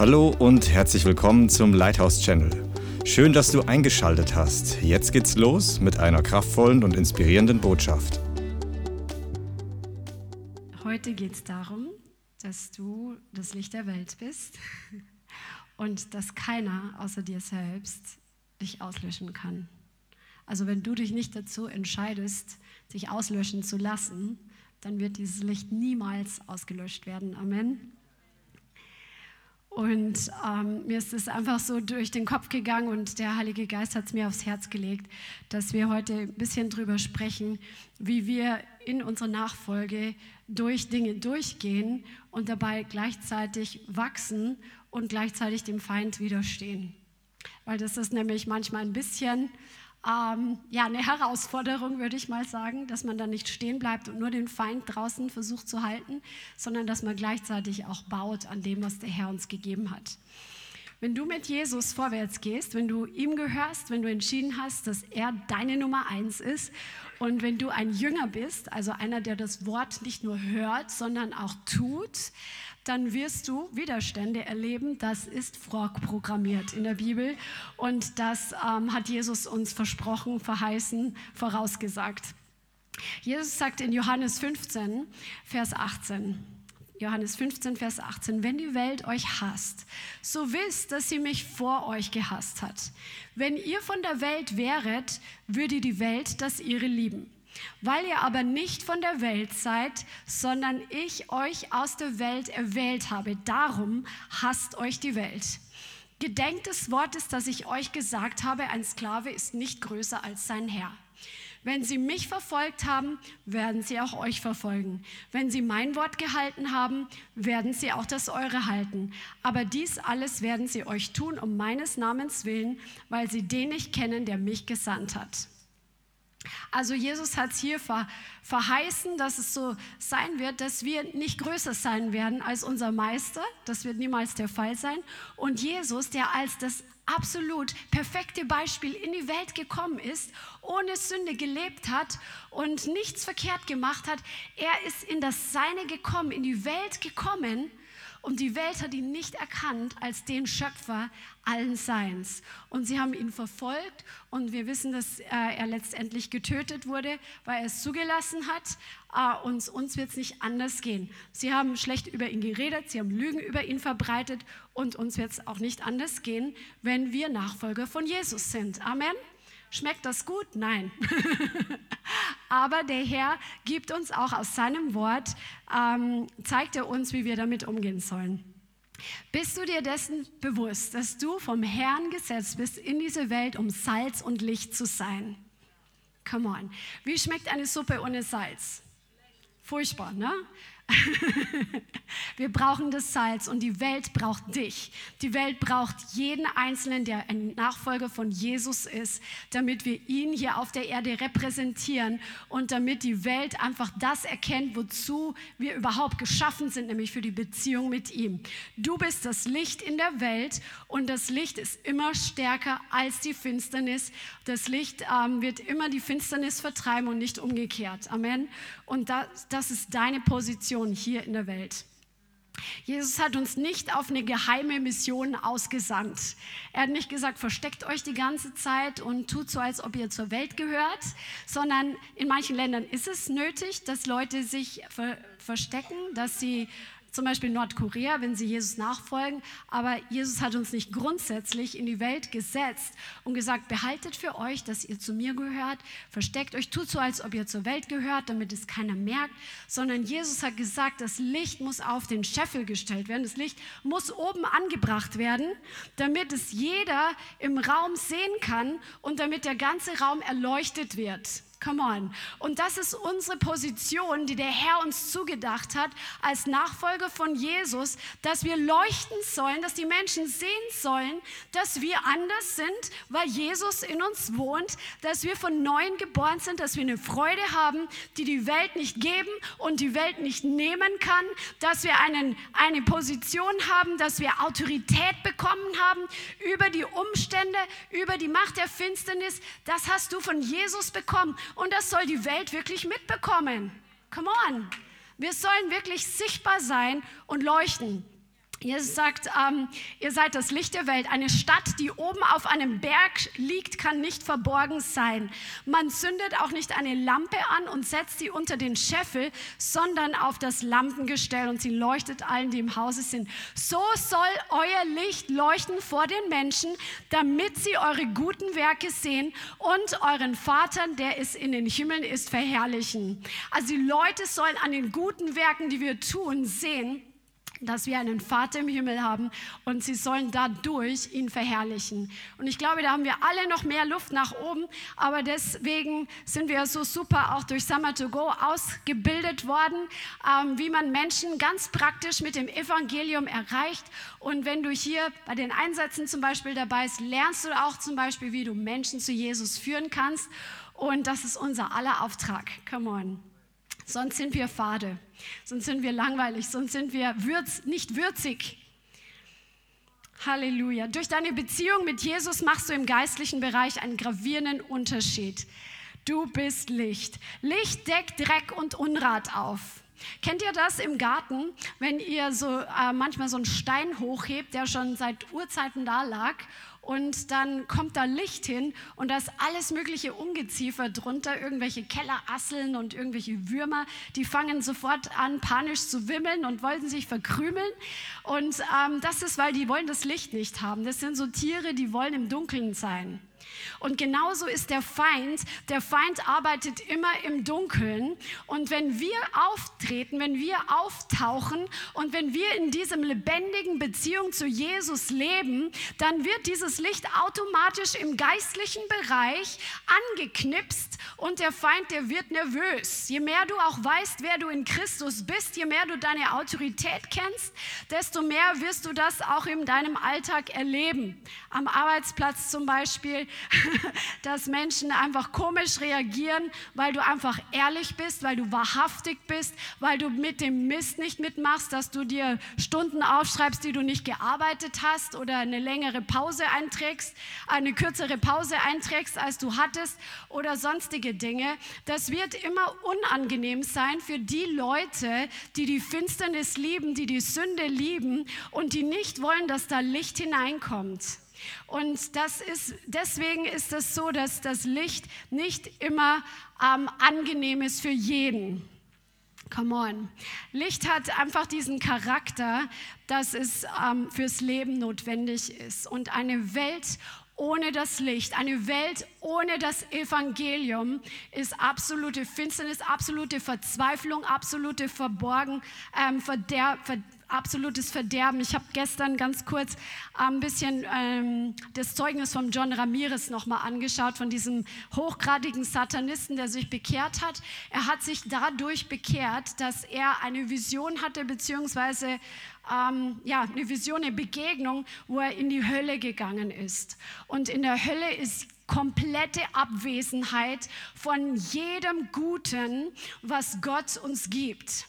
Hallo und herzlich willkommen zum Lighthouse Channel. Schön, dass du eingeschaltet hast. Jetzt geht's los mit einer kraftvollen und inspirierenden Botschaft. Heute geht es darum, dass du das Licht der Welt bist und dass keiner außer dir selbst dich auslöschen kann. Also wenn du dich nicht dazu entscheidest, dich auslöschen zu lassen, dann wird dieses Licht niemals ausgelöscht werden. Amen. Und ähm, mir ist es einfach so durch den Kopf gegangen und der Heilige Geist hat es mir aufs Herz gelegt, dass wir heute ein bisschen drüber sprechen, wie wir in unserer Nachfolge durch Dinge durchgehen und dabei gleichzeitig wachsen und gleichzeitig dem Feind widerstehen. Weil das ist nämlich manchmal ein bisschen ähm, ja, eine Herausforderung, würde ich mal sagen, dass man da nicht stehen bleibt und nur den Feind draußen versucht zu halten, sondern dass man gleichzeitig auch baut an dem, was der Herr uns gegeben hat. Wenn du mit Jesus vorwärts gehst, wenn du ihm gehörst, wenn du entschieden hast, dass er deine Nummer eins ist und wenn du ein Jünger bist, also einer, der das Wort nicht nur hört, sondern auch tut, dann wirst du Widerstände erleben. Das ist vorprogrammiert in der Bibel und das ähm, hat Jesus uns versprochen, verheißen, vorausgesagt. Jesus sagt in Johannes 15, Vers 18, Johannes 15, Vers 18, wenn die Welt euch hasst, so wisst, dass sie mich vor euch gehasst hat. Wenn ihr von der Welt wäret, würde die Welt das ihre lieben. Weil ihr aber nicht von der Welt seid, sondern ich euch aus der Welt erwählt habe, darum hasst euch die Welt. Gedenkt des Wortes, das ich euch gesagt habe, ein Sklave ist nicht größer als sein Herr. Wenn sie mich verfolgt haben, werden sie auch euch verfolgen. Wenn sie mein Wort gehalten haben, werden sie auch das eure halten. Aber dies alles werden sie euch tun um meines Namens willen, weil sie den nicht kennen, der mich gesandt hat. Also Jesus hat hier verheißen, dass es so sein wird, dass wir nicht größer sein werden als unser Meister. Das wird niemals der Fall sein. Und Jesus, der als das absolut perfekte Beispiel in die Welt gekommen ist, ohne Sünde gelebt hat und nichts verkehrt gemacht hat, er ist in das Seine gekommen, in die Welt gekommen und die Welt hat ihn nicht erkannt als den Schöpfer allen Seins. Und sie haben ihn verfolgt und wir wissen, dass äh, er letztendlich getötet wurde, weil er es zugelassen hat. Äh, und uns wird es nicht anders gehen. Sie haben schlecht über ihn geredet, sie haben Lügen über ihn verbreitet und uns wird es auch nicht anders gehen, wenn wir Nachfolger von Jesus sind. Amen. Schmeckt das gut? Nein. Aber der Herr gibt uns auch aus seinem Wort, ähm, zeigt er uns, wie wir damit umgehen sollen. Bist du dir dessen bewusst, dass du vom Herrn gesetzt bist in diese Welt, um Salz und Licht zu sein? Come on. Wie schmeckt eine Suppe ohne Salz? Furchtbar, ne? Wir brauchen das Salz und die Welt braucht dich. Die Welt braucht jeden Einzelnen, der ein Nachfolger von Jesus ist, damit wir ihn hier auf der Erde repräsentieren und damit die Welt einfach das erkennt, wozu wir überhaupt geschaffen sind, nämlich für die Beziehung mit ihm. Du bist das Licht in der Welt und das Licht ist immer stärker als die Finsternis. Das Licht ähm, wird immer die Finsternis vertreiben und nicht umgekehrt. Amen. Und das, das ist deine Position Mission hier in der Welt. Jesus hat uns nicht auf eine geheime Mission ausgesandt. Er hat nicht gesagt, versteckt euch die ganze Zeit und tut so, als ob ihr zur Welt gehört, sondern in manchen Ländern ist es nötig, dass Leute sich ver verstecken, dass sie zum Beispiel Nordkorea, wenn sie Jesus nachfolgen. Aber Jesus hat uns nicht grundsätzlich in die Welt gesetzt und gesagt, behaltet für euch, dass ihr zu mir gehört, versteckt euch, tut so, als ob ihr zur Welt gehört, damit es keiner merkt, sondern Jesus hat gesagt, das Licht muss auf den Scheffel gestellt werden, das Licht muss oben angebracht werden, damit es jeder im Raum sehen kann und damit der ganze Raum erleuchtet wird. Come on. Und das ist unsere Position, die der Herr uns zugedacht hat als Nachfolger von Jesus, dass wir leuchten sollen, dass die Menschen sehen sollen, dass wir anders sind, weil Jesus in uns wohnt, dass wir von neuem geboren sind, dass wir eine Freude haben, die die Welt nicht geben und die Welt nicht nehmen kann, dass wir einen, eine Position haben, dass wir Autorität bekommen haben über die Umstände, über die Macht der Finsternis. Das hast du von Jesus bekommen. Und das soll die Welt wirklich mitbekommen. Come on. Wir sollen wirklich sichtbar sein und leuchten. Jesus sagt, ähm, ihr seid das Licht der Welt. Eine Stadt, die oben auf einem Berg liegt, kann nicht verborgen sein. Man zündet auch nicht eine Lampe an und setzt sie unter den Scheffel, sondern auf das Lampengestell und sie leuchtet allen, die im Hause sind. So soll euer Licht leuchten vor den Menschen, damit sie eure guten Werke sehen und euren Vater, der es in den Himmeln ist, verherrlichen. Also die Leute sollen an den guten Werken, die wir tun, sehen, dass wir einen Vater im Himmel haben und sie sollen dadurch ihn verherrlichen. Und ich glaube, da haben wir alle noch mehr Luft nach oben, aber deswegen sind wir so super auch durch Summer to Go ausgebildet worden, ähm, wie man Menschen ganz praktisch mit dem Evangelium erreicht. Und wenn du hier bei den Einsätzen zum Beispiel dabei bist, lernst du auch zum Beispiel, wie du Menschen zu Jesus führen kannst. Und das ist unser aller Auftrag. Come on. Sonst sind wir fade, sonst sind wir langweilig, sonst sind wir würz, nicht würzig. Halleluja. Durch deine Beziehung mit Jesus machst du im geistlichen Bereich einen gravierenden Unterschied. Du bist Licht. Licht deckt Dreck und Unrat auf. Kennt ihr das im Garten, wenn ihr so äh, manchmal so einen Stein hochhebt, der schon seit Urzeiten da lag und dann kommt da Licht hin und da ist alles mögliche Ungeziefer drunter, irgendwelche Kellerasseln und irgendwelche Würmer, die fangen sofort an, panisch zu wimmeln und wollen sich verkrümeln. Und ähm, das ist, weil die wollen das Licht nicht haben. Das sind so Tiere, die wollen im Dunkeln sein. Und genauso ist der Feind. Der Feind arbeitet immer im Dunkeln. Und wenn wir auftreten, wenn wir auftauchen und wenn wir in diesem lebendigen Beziehung zu Jesus leben, dann wird dieses Licht automatisch im geistlichen Bereich angeknipst und der Feind, der wird nervös. Je mehr du auch weißt, wer du in Christus bist, je mehr du deine Autorität kennst, desto mehr wirst du das auch in deinem Alltag erleben. Am Arbeitsplatz zum Beispiel dass Menschen einfach komisch reagieren, weil du einfach ehrlich bist, weil du wahrhaftig bist, weil du mit dem Mist nicht mitmachst, dass du dir Stunden aufschreibst, die du nicht gearbeitet hast oder eine längere Pause einträgst, eine kürzere Pause einträgst, als du hattest oder sonstige Dinge. Das wird immer unangenehm sein für die Leute, die die Finsternis lieben, die die Sünde lieben und die nicht wollen, dass da Licht hineinkommt. Und das ist, deswegen ist es so, dass das Licht nicht immer ähm, angenehm ist für jeden. Come on. Licht hat einfach diesen Charakter, dass es ähm, fürs Leben notwendig ist. Und eine Welt ohne das Licht, eine Welt ohne das Evangelium ist absolute Finsternis, absolute Verzweiflung, absolute Verborgen, ähm, Verder Ver absolutes Verderben. Ich habe gestern ganz kurz ein bisschen ähm, das Zeugnis von John Ramirez nochmal angeschaut, von diesem hochgradigen Satanisten, der sich bekehrt hat. Er hat sich dadurch bekehrt, dass er eine Vision hatte, beziehungsweise ähm, ja, eine Vision, eine Begegnung, wo er in die Hölle gegangen ist. Und in der Hölle ist komplette Abwesenheit von jedem Guten, was Gott uns gibt.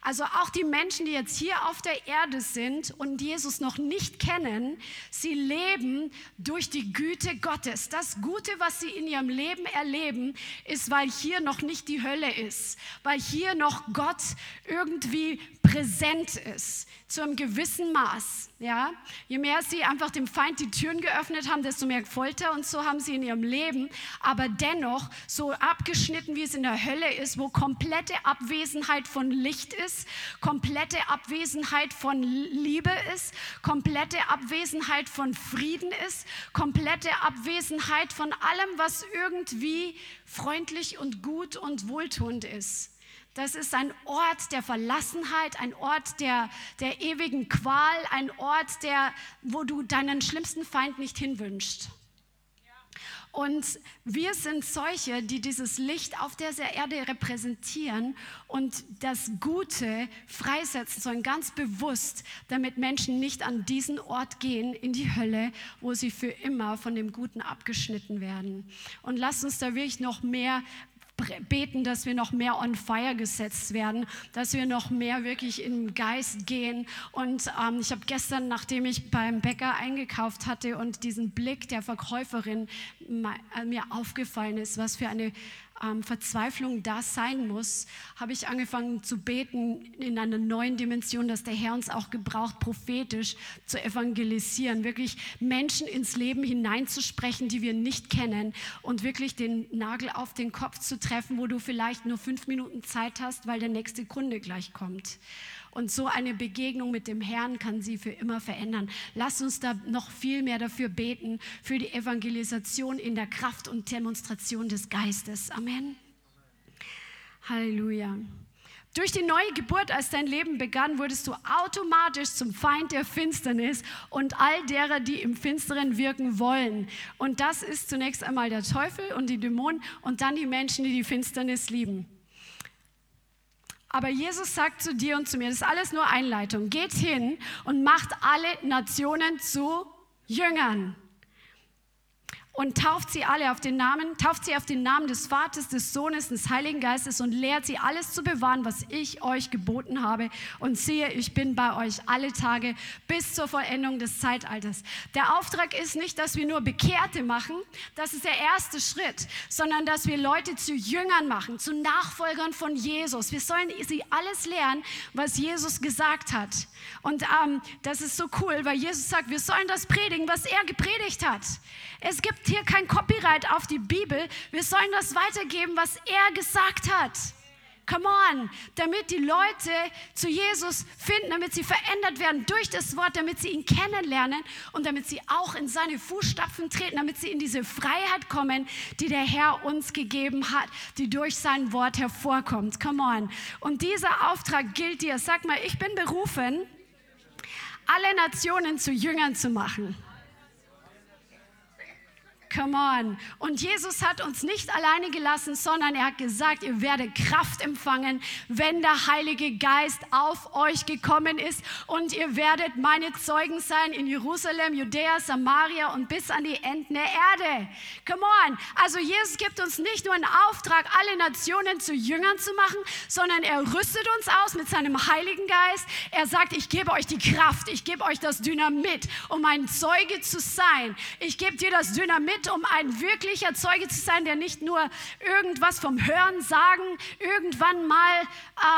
Also auch die Menschen, die jetzt hier auf der Erde sind und Jesus noch nicht kennen, sie leben durch die Güte Gottes. Das Gute, was sie in ihrem Leben erleben, ist, weil hier noch nicht die Hölle ist, weil hier noch Gott irgendwie präsent ist, zu einem gewissen Maß. Ja? Je mehr sie einfach dem Feind die Türen geöffnet haben, desto mehr Folter und so haben sie in ihrem Leben, aber dennoch so abgeschnitten, wie es in der Hölle ist, wo komplette Abwesenheit von Licht ist, komplette Abwesenheit von Liebe ist, komplette Abwesenheit von Frieden ist, komplette Abwesenheit von allem, was irgendwie freundlich und gut und wohltuend ist. Das ist ein Ort der Verlassenheit, ein Ort der, der ewigen Qual, ein Ort, der, wo du deinen schlimmsten Feind nicht hinwünschst. Und wir sind solche, die dieses Licht auf dieser Erde repräsentieren und das Gute freisetzen sollen, ganz bewusst, damit Menschen nicht an diesen Ort gehen, in die Hölle, wo sie für immer von dem Guten abgeschnitten werden. Und lasst uns da wirklich noch mehr beten, dass wir noch mehr on fire gesetzt werden, dass wir noch mehr wirklich im Geist gehen. Und ähm, ich habe gestern, nachdem ich beim Bäcker eingekauft hatte und diesen Blick der Verkäuferin äh, mir aufgefallen ist, was für eine ähm, Verzweiflung da sein muss, habe ich angefangen zu beten in einer neuen Dimension, dass der Herr uns auch gebraucht, prophetisch zu evangelisieren, wirklich Menschen ins Leben hineinzusprechen, die wir nicht kennen und wirklich den Nagel auf den Kopf zu treffen, wo du vielleicht nur fünf Minuten Zeit hast, weil der nächste Kunde gleich kommt. Und so eine Begegnung mit dem Herrn kann sie für immer verändern. Lass uns da noch viel mehr dafür beten, für die Evangelisation in der Kraft und Demonstration des Geistes. Amen. Halleluja. Durch die neue Geburt, als dein Leben begann, wurdest du automatisch zum Feind der Finsternis und all derer, die im Finsteren wirken wollen. Und das ist zunächst einmal der Teufel und die Dämonen und dann die Menschen, die die Finsternis lieben. Aber Jesus sagt zu dir und zu mir, das ist alles nur Einleitung. Geht hin und macht alle Nationen zu Jüngern und tauft sie alle auf den Namen, tauft sie auf den Namen des Vaters, des Sohnes, des Heiligen Geistes und lehrt sie alles zu bewahren, was ich euch geboten habe. Und siehe, ich bin bei euch alle Tage bis zur Vollendung des Zeitalters. Der Auftrag ist nicht, dass wir nur Bekehrte machen, das ist der erste Schritt, sondern dass wir Leute zu Jüngern machen, zu Nachfolgern von Jesus. Wir sollen sie alles lernen, was Jesus gesagt hat. Und ähm, das ist so cool, weil Jesus sagt, wir sollen das predigen, was er gepredigt hat. Es gibt hier kein Copyright auf die Bibel. Wir sollen das weitergeben, was er gesagt hat. Come on, damit die Leute zu Jesus finden, damit sie verändert werden durch das Wort, damit sie ihn kennenlernen und damit sie auch in seine Fußstapfen treten, damit sie in diese Freiheit kommen, die der Herr uns gegeben hat, die durch sein Wort hervorkommt. Come on. Und dieser Auftrag gilt dir. Sag mal, ich bin berufen, alle Nationen zu Jüngern zu machen. Come on. Und Jesus hat uns nicht alleine gelassen, sondern er hat gesagt, ihr werdet Kraft empfangen, wenn der Heilige Geist auf euch gekommen ist. Und ihr werdet meine Zeugen sein in Jerusalem, Judäa, Samaria und bis an die Enden der Erde. Come on. Also Jesus gibt uns nicht nur einen Auftrag, alle Nationen zu Jüngern zu machen, sondern er rüstet uns aus mit seinem Heiligen Geist. Er sagt, ich gebe euch die Kraft, ich gebe euch das Dynamit, um ein Zeuge zu sein. Ich gebe dir das Dynamit, mit, um ein wirklicher Zeuge zu sein, der nicht nur irgendwas vom Hören sagen irgendwann mal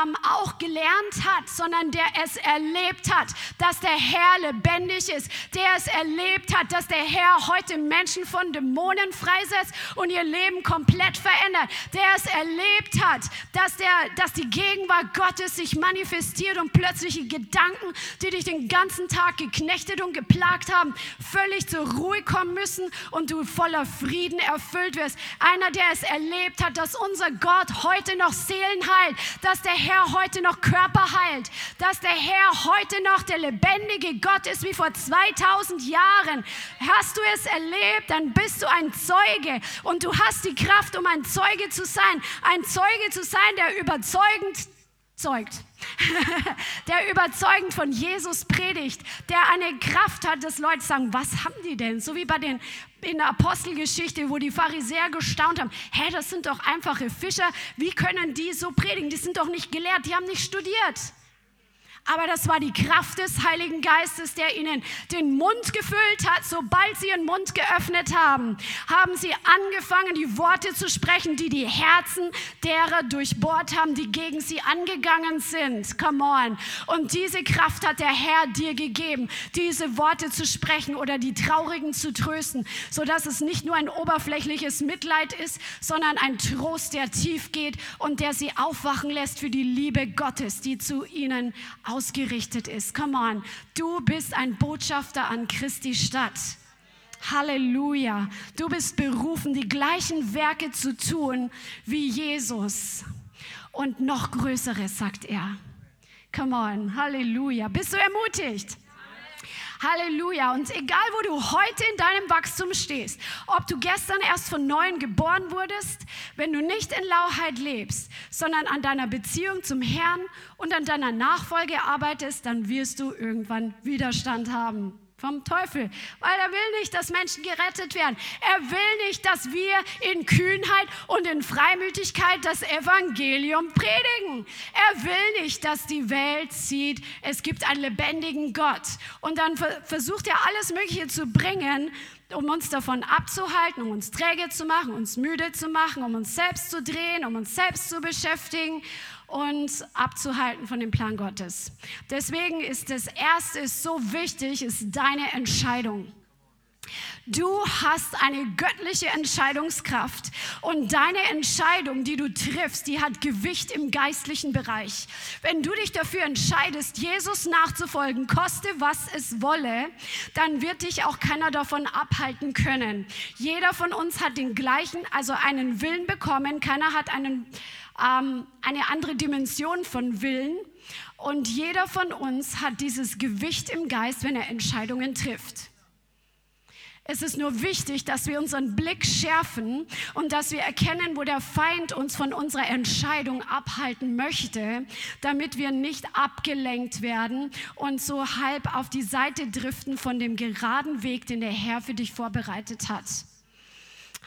ähm, auch gelernt hat, sondern der es erlebt hat, dass der Herr lebendig ist, der es erlebt hat, dass der Herr heute Menschen von Dämonen freisetzt und ihr Leben komplett verändert, der es erlebt hat, dass, der, dass die Gegenwart Gottes sich manifestiert und plötzliche Gedanken, die dich den ganzen Tag geknechtet und geplagt haben, völlig zur Ruhe kommen müssen und du voller Frieden erfüllt wirst. Einer, der es erlebt hat, dass unser Gott heute noch Seelen heilt, dass der Herr heute noch Körper heilt, dass der Herr heute noch der lebendige Gott ist wie vor 2000 Jahren. Hast du es erlebt, dann bist du ein Zeuge und du hast die Kraft, um ein Zeuge zu sein. Ein Zeuge zu sein, der überzeugend zeugt, der überzeugend von Jesus predigt, der eine Kraft hat, dass Leute sagen, was haben die denn? So wie bei den in der Apostelgeschichte, wo die Pharisäer gestaunt haben, hä, das sind doch einfache Fischer, wie können die so predigen? Die sind doch nicht gelehrt, die haben nicht studiert. Aber das war die Kraft des Heiligen Geistes, der ihnen den Mund gefüllt hat. Sobald sie ihren Mund geöffnet haben, haben sie angefangen, die Worte zu sprechen, die die Herzen derer durchbohrt haben, die gegen sie angegangen sind. Come on. Und diese Kraft hat der Herr dir gegeben, diese Worte zu sprechen oder die Traurigen zu trösten, sodass es nicht nur ein oberflächliches Mitleid ist, sondern ein Trost, der tief geht und der sie aufwachen lässt für die Liebe Gottes, die zu ihnen ausgerichtet ist. Come on, du bist ein Botschafter an Christi Stadt. Halleluja. Du bist berufen, die gleichen Werke zu tun wie Jesus. Und noch größeres, sagt er. Come on, Halleluja. Bist du ermutigt? Halleluja. Und egal, wo du heute in deinem Wachstum stehst, ob du gestern erst von neuem geboren wurdest, wenn du nicht in Lauheit lebst, sondern an deiner Beziehung zum Herrn und an deiner Nachfolge arbeitest, dann wirst du irgendwann Widerstand haben vom Teufel, weil er will nicht, dass Menschen gerettet werden. Er will nicht, dass wir in Kühnheit und in Freimütigkeit das Evangelium predigen. Er will nicht, dass die Welt sieht, es gibt einen lebendigen Gott. Und dann versucht er alles Mögliche zu bringen, um uns davon abzuhalten, um uns träge zu machen, uns müde zu machen, um uns selbst zu drehen, um uns selbst zu beschäftigen und abzuhalten von dem Plan Gottes. Deswegen ist das Erste ist so wichtig, ist deine Entscheidung. Du hast eine göttliche Entscheidungskraft und deine Entscheidung, die du triffst, die hat Gewicht im geistlichen Bereich. Wenn du dich dafür entscheidest, Jesus nachzufolgen, koste was es wolle, dann wird dich auch keiner davon abhalten können. Jeder von uns hat den gleichen, also einen Willen bekommen, keiner hat einen ähm, eine andere Dimension von Willen. Und jeder von uns hat dieses Gewicht im Geist, wenn er Entscheidungen trifft. Es ist nur wichtig, dass wir unseren Blick schärfen und dass wir erkennen, wo der Feind uns von unserer Entscheidung abhalten möchte, damit wir nicht abgelenkt werden und so halb auf die Seite driften von dem geraden Weg, den der Herr für dich vorbereitet hat.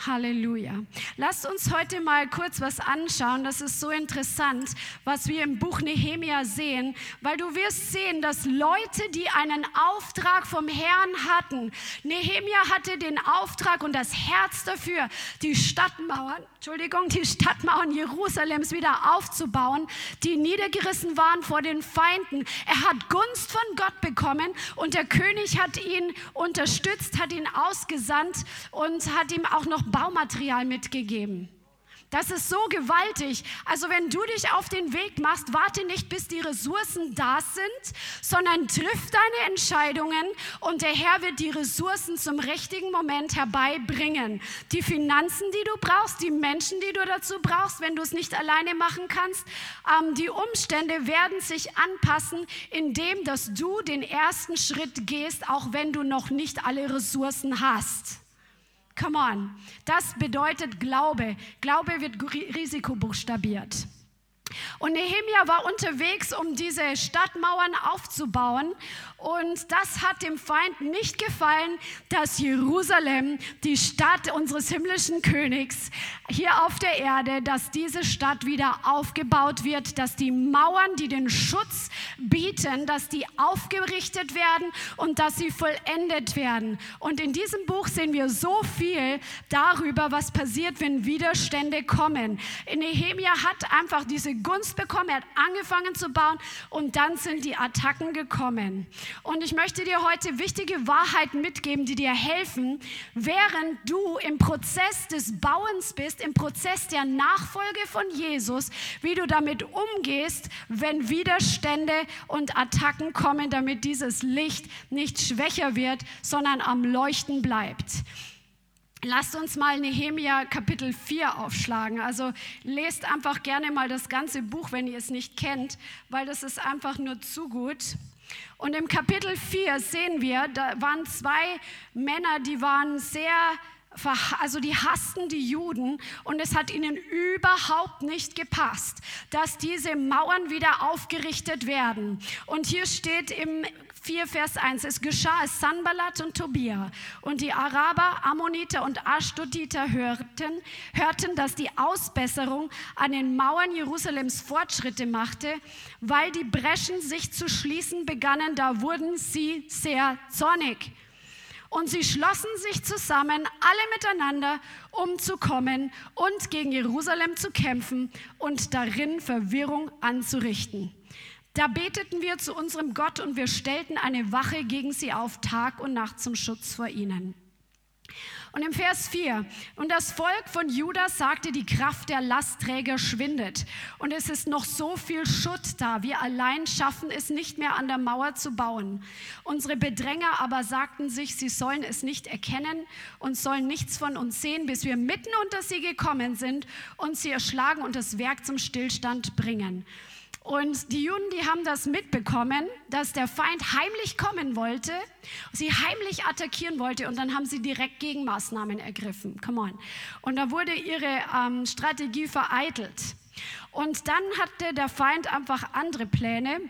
Halleluja. Lasst uns heute mal kurz was anschauen. Das ist so interessant, was wir im Buch Nehemia sehen, weil du wirst sehen, dass Leute, die einen Auftrag vom Herrn hatten, Nehemia hatte den Auftrag und das Herz dafür, die Stadtmauern, Entschuldigung, die Stadtmauern Jerusalems wieder aufzubauen, die niedergerissen waren vor den Feinden. Er hat Gunst von Gott bekommen und der König hat ihn unterstützt, hat ihn ausgesandt und hat ihm auch noch Baumaterial mitgegeben. Das ist so gewaltig. Also wenn du dich auf den Weg machst, warte nicht, bis die Ressourcen da sind, sondern triff deine Entscheidungen und der Herr wird die Ressourcen zum richtigen Moment herbeibringen. Die Finanzen, die du brauchst, die Menschen, die du dazu brauchst, wenn du es nicht alleine machen kannst, ähm, die Umstände werden sich anpassen, indem dass du den ersten Schritt gehst, auch wenn du noch nicht alle Ressourcen hast. Come on. Das bedeutet Glaube. Glaube wird risikobuchstabiert. Und Nehemia war unterwegs, um diese Stadtmauern aufzubauen. Und das hat dem Feind nicht gefallen, dass Jerusalem, die Stadt unseres himmlischen Königs, hier auf der Erde, dass diese Stadt wieder aufgebaut wird, dass die Mauern, die den Schutz bieten, dass die aufgerichtet werden und dass sie vollendet werden. Und in diesem Buch sehen wir so viel darüber, was passiert, wenn Widerstände kommen. Nehemia hat einfach diese Gunst bekommen, er hat angefangen zu bauen und dann sind die Attacken gekommen. Und ich möchte dir heute wichtige Wahrheiten mitgeben, die dir helfen, während du im Prozess des Bauens bist, im Prozess der Nachfolge von Jesus, wie du damit umgehst, wenn Widerstände und Attacken kommen, damit dieses Licht nicht schwächer wird, sondern am Leuchten bleibt. Lasst uns mal Nehemia Kapitel 4 aufschlagen. Also lest einfach gerne mal das ganze Buch, wenn ihr es nicht kennt, weil das ist einfach nur zu gut. Und im Kapitel 4 sehen wir, da waren zwei Männer, die waren sehr also die hassten die Juden und es hat ihnen überhaupt nicht gepasst, dass diese Mauern wieder aufgerichtet werden. Und hier steht im 4, Vers 1. Es geschah, als Sanballat und Tobia und die Araber, Ammoniter und Ashdoditer hörten, hörten, dass die Ausbesserung an den Mauern Jerusalems Fortschritte machte, weil die Breschen sich zu schließen begannen, da wurden sie sehr zornig. Und sie schlossen sich zusammen, alle miteinander, um zu kommen und gegen Jerusalem zu kämpfen und darin Verwirrung anzurichten. Da beteten wir zu unserem Gott und wir stellten eine Wache gegen sie auf, Tag und Nacht zum Schutz vor ihnen. Und im Vers 4, und das Volk von Juda sagte, die Kraft der Lastträger schwindet und es ist noch so viel Schutt da, wir allein schaffen es nicht mehr an der Mauer zu bauen. Unsere Bedränger aber sagten sich, sie sollen es nicht erkennen und sollen nichts von uns sehen, bis wir mitten unter sie gekommen sind und sie erschlagen und das Werk zum Stillstand bringen. Und die Juden, die haben das mitbekommen, dass der Feind heimlich kommen wollte, sie heimlich attackieren wollte und dann haben sie direkt Gegenmaßnahmen ergriffen. Come on. Und da wurde ihre ähm, Strategie vereitelt. Und dann hatte der Feind einfach andere Pläne.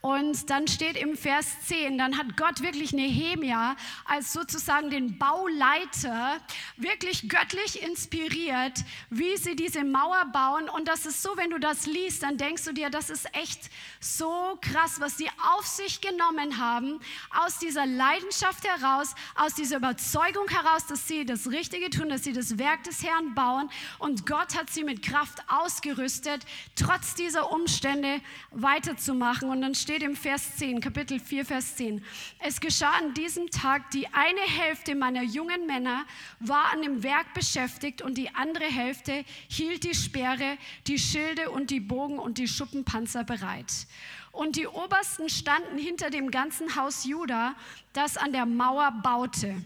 Und dann steht im Vers 10, dann hat Gott wirklich Nehemia als sozusagen den Bauleiter wirklich göttlich inspiriert, wie sie diese Mauer bauen. Und das ist so, wenn du das liest, dann denkst du dir, das ist echt so krass, was sie auf sich genommen haben, aus dieser Leidenschaft heraus, aus dieser Überzeugung heraus, dass sie das Richtige tun, dass sie das Werk des Herrn bauen. Und Gott hat sie mit Kraft ausgerüstet, trotz dieser Umstände weiterzumachen. Und dann steht steht im Vers 10, Kapitel 4, Vers 10. Es geschah an diesem Tag, die eine Hälfte meiner jungen Männer war an dem Werk beschäftigt und die andere Hälfte hielt die Speere, die Schilde und die Bogen und die Schuppenpanzer bereit. Und die Obersten standen hinter dem ganzen Haus Juda, das an der Mauer baute.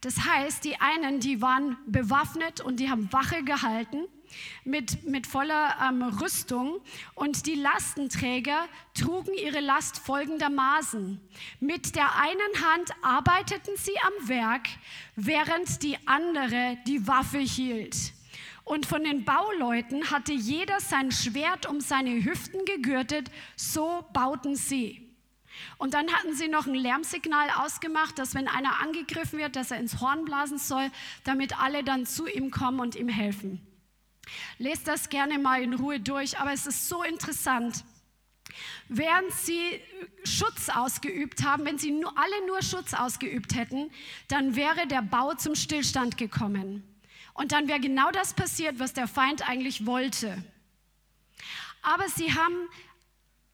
Das heißt, die einen, die waren bewaffnet und die haben Wache gehalten mit, mit voller ähm, Rüstung und die Lastenträger trugen ihre Last folgendermaßen. Mit der einen Hand arbeiteten sie am Werk, während die andere die Waffe hielt. Und von den Bauleuten hatte jeder sein Schwert um seine Hüften gegürtet, so bauten sie. Und dann hatten sie noch ein Lärmsignal ausgemacht, dass wenn einer angegriffen wird, dass er ins Horn blasen soll, damit alle dann zu ihm kommen und ihm helfen. Lest das gerne mal in Ruhe durch, aber es ist so interessant. Während sie Schutz ausgeübt haben, wenn sie nur, alle nur Schutz ausgeübt hätten, dann wäre der Bau zum Stillstand gekommen. Und dann wäre genau das passiert, was der Feind eigentlich wollte. Aber sie haben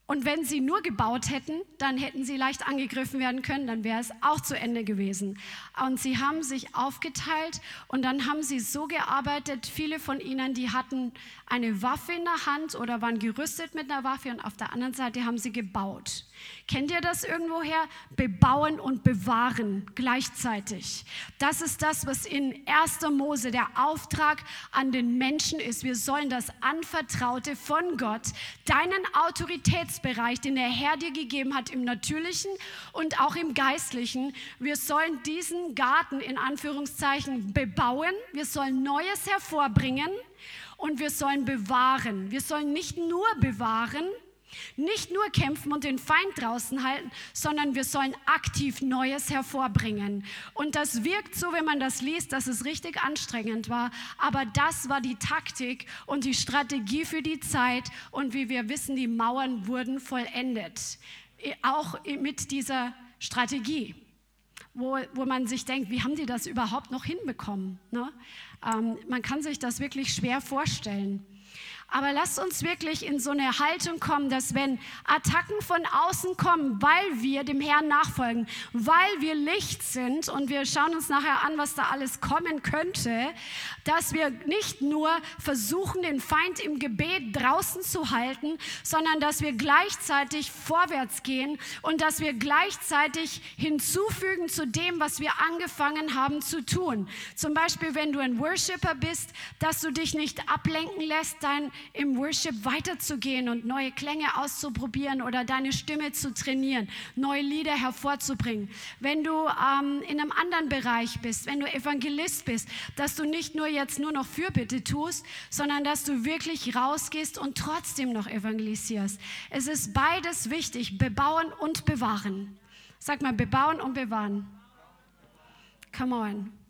und wenn sie nur gebaut hätten, dann hätten sie leicht angegriffen werden können, dann wäre es auch zu Ende gewesen. Und sie haben sich aufgeteilt und dann haben sie so gearbeitet, viele von ihnen, die hatten eine Waffe in der Hand oder waren gerüstet mit einer Waffe und auf der anderen Seite haben sie gebaut. Kennt ihr das irgendwoher? Bebauen und bewahren gleichzeitig. Das ist das, was in 1. Mose der Auftrag an den Menschen ist. Wir sollen das Anvertraute von Gott, deinen Autoritätsbereich, den der Herr dir gegeben hat im Natürlichen und auch im Geistlichen, wir sollen diesen Garten in Anführungszeichen bebauen. Wir sollen Neues hervorbringen und wir sollen bewahren. Wir sollen nicht nur bewahren, nicht nur kämpfen und den Feind draußen halten, sondern wir sollen aktiv Neues hervorbringen. Und das wirkt so, wenn man das liest, dass es richtig anstrengend war. Aber das war die Taktik und die Strategie für die Zeit. Und wie wir wissen, die Mauern wurden vollendet. Auch mit dieser Strategie. Wo, wo man sich denkt, wie haben die das überhaupt noch hinbekommen? Ne? Ähm, man kann sich das wirklich schwer vorstellen. Aber lasst uns wirklich in so eine Haltung kommen, dass wenn Attacken von außen kommen, weil wir dem Herrn nachfolgen, weil wir Licht sind und wir schauen uns nachher an, was da alles kommen könnte, dass wir nicht nur versuchen, den Feind im Gebet draußen zu halten, sondern dass wir gleichzeitig vorwärts gehen und dass wir gleichzeitig hinzufügen zu dem, was wir angefangen haben zu tun. Zum Beispiel, wenn du ein Worshipper bist, dass du dich nicht ablenken lässt, dein im Worship weiterzugehen und neue Klänge auszuprobieren oder deine Stimme zu trainieren, neue Lieder hervorzubringen. Wenn du ähm, in einem anderen Bereich bist, wenn du Evangelist bist, dass du nicht nur jetzt nur noch Fürbitte tust, sondern dass du wirklich rausgehst und trotzdem noch evangelisierst. Es ist beides wichtig, bebauen und bewahren. Sag mal, bebauen und bewahren. Come on.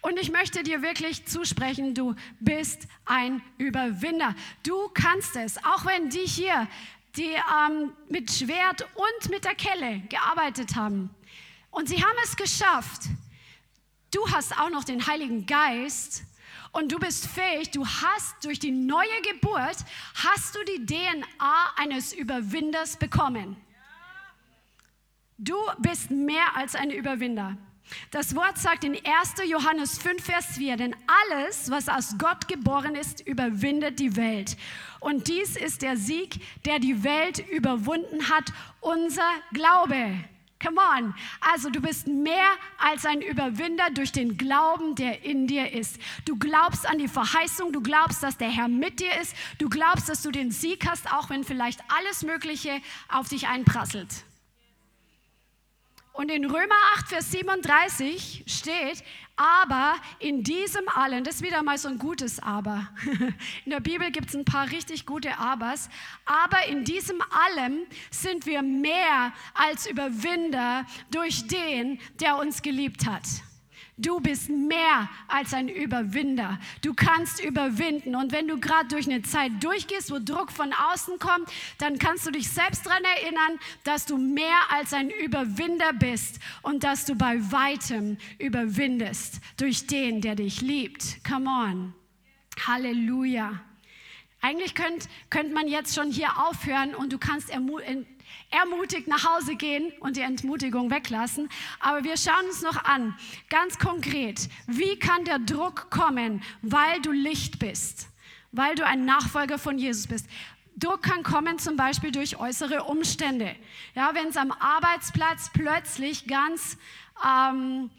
Und ich möchte dir wirklich zusprechen, du bist ein Überwinder. Du kannst es, auch wenn die hier, die ähm, mit Schwert und mit der Kelle gearbeitet haben. Und sie haben es geschafft. Du hast auch noch den Heiligen Geist und du bist fähig, du hast durch die neue Geburt, hast du die DNA eines Überwinders bekommen. Du bist mehr als ein Überwinder. Das Wort sagt in 1. Johannes 5, Vers 4, denn alles, was aus Gott geboren ist, überwindet die Welt. Und dies ist der Sieg, der die Welt überwunden hat, unser Glaube. Come on. Also du bist mehr als ein Überwinder durch den Glauben, der in dir ist. Du glaubst an die Verheißung, du glaubst, dass der Herr mit dir ist, du glaubst, dass du den Sieg hast, auch wenn vielleicht alles Mögliche auf dich einprasselt. Und in Römer 8, Vers 37 steht, aber in diesem allen, das ist wieder mal so ein gutes Aber. In der Bibel gibt es ein paar richtig gute Abers. Aber in diesem allem sind wir mehr als Überwinder durch den, der uns geliebt hat. Du bist mehr als ein Überwinder. Du kannst überwinden. Und wenn du gerade durch eine Zeit durchgehst, wo Druck von außen kommt, dann kannst du dich selbst daran erinnern, dass du mehr als ein Überwinder bist und dass du bei weitem überwindest durch den, der dich liebt. Come on. Halleluja. Eigentlich könnte könnt man jetzt schon hier aufhören und du kannst ermutigt nach Hause gehen und die Entmutigung weglassen. Aber wir schauen uns noch an, ganz konkret, wie kann der Druck kommen, weil du Licht bist, weil du ein Nachfolger von Jesus bist. Druck kann kommen zum Beispiel durch äußere Umstände. Ja, wenn es am Arbeitsplatz plötzlich ganz ähm,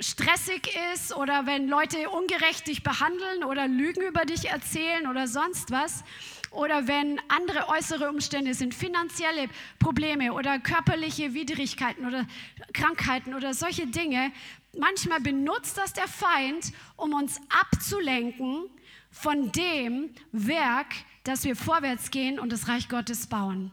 stressig ist oder wenn Leute ungerecht dich behandeln oder Lügen über dich erzählen oder sonst was oder wenn andere äußere Umstände sind, finanzielle Probleme oder körperliche Widrigkeiten oder Krankheiten oder solche Dinge, manchmal benutzt das der Feind, um uns abzulenken von dem Werk, dass wir vorwärts gehen und das Reich Gottes bauen.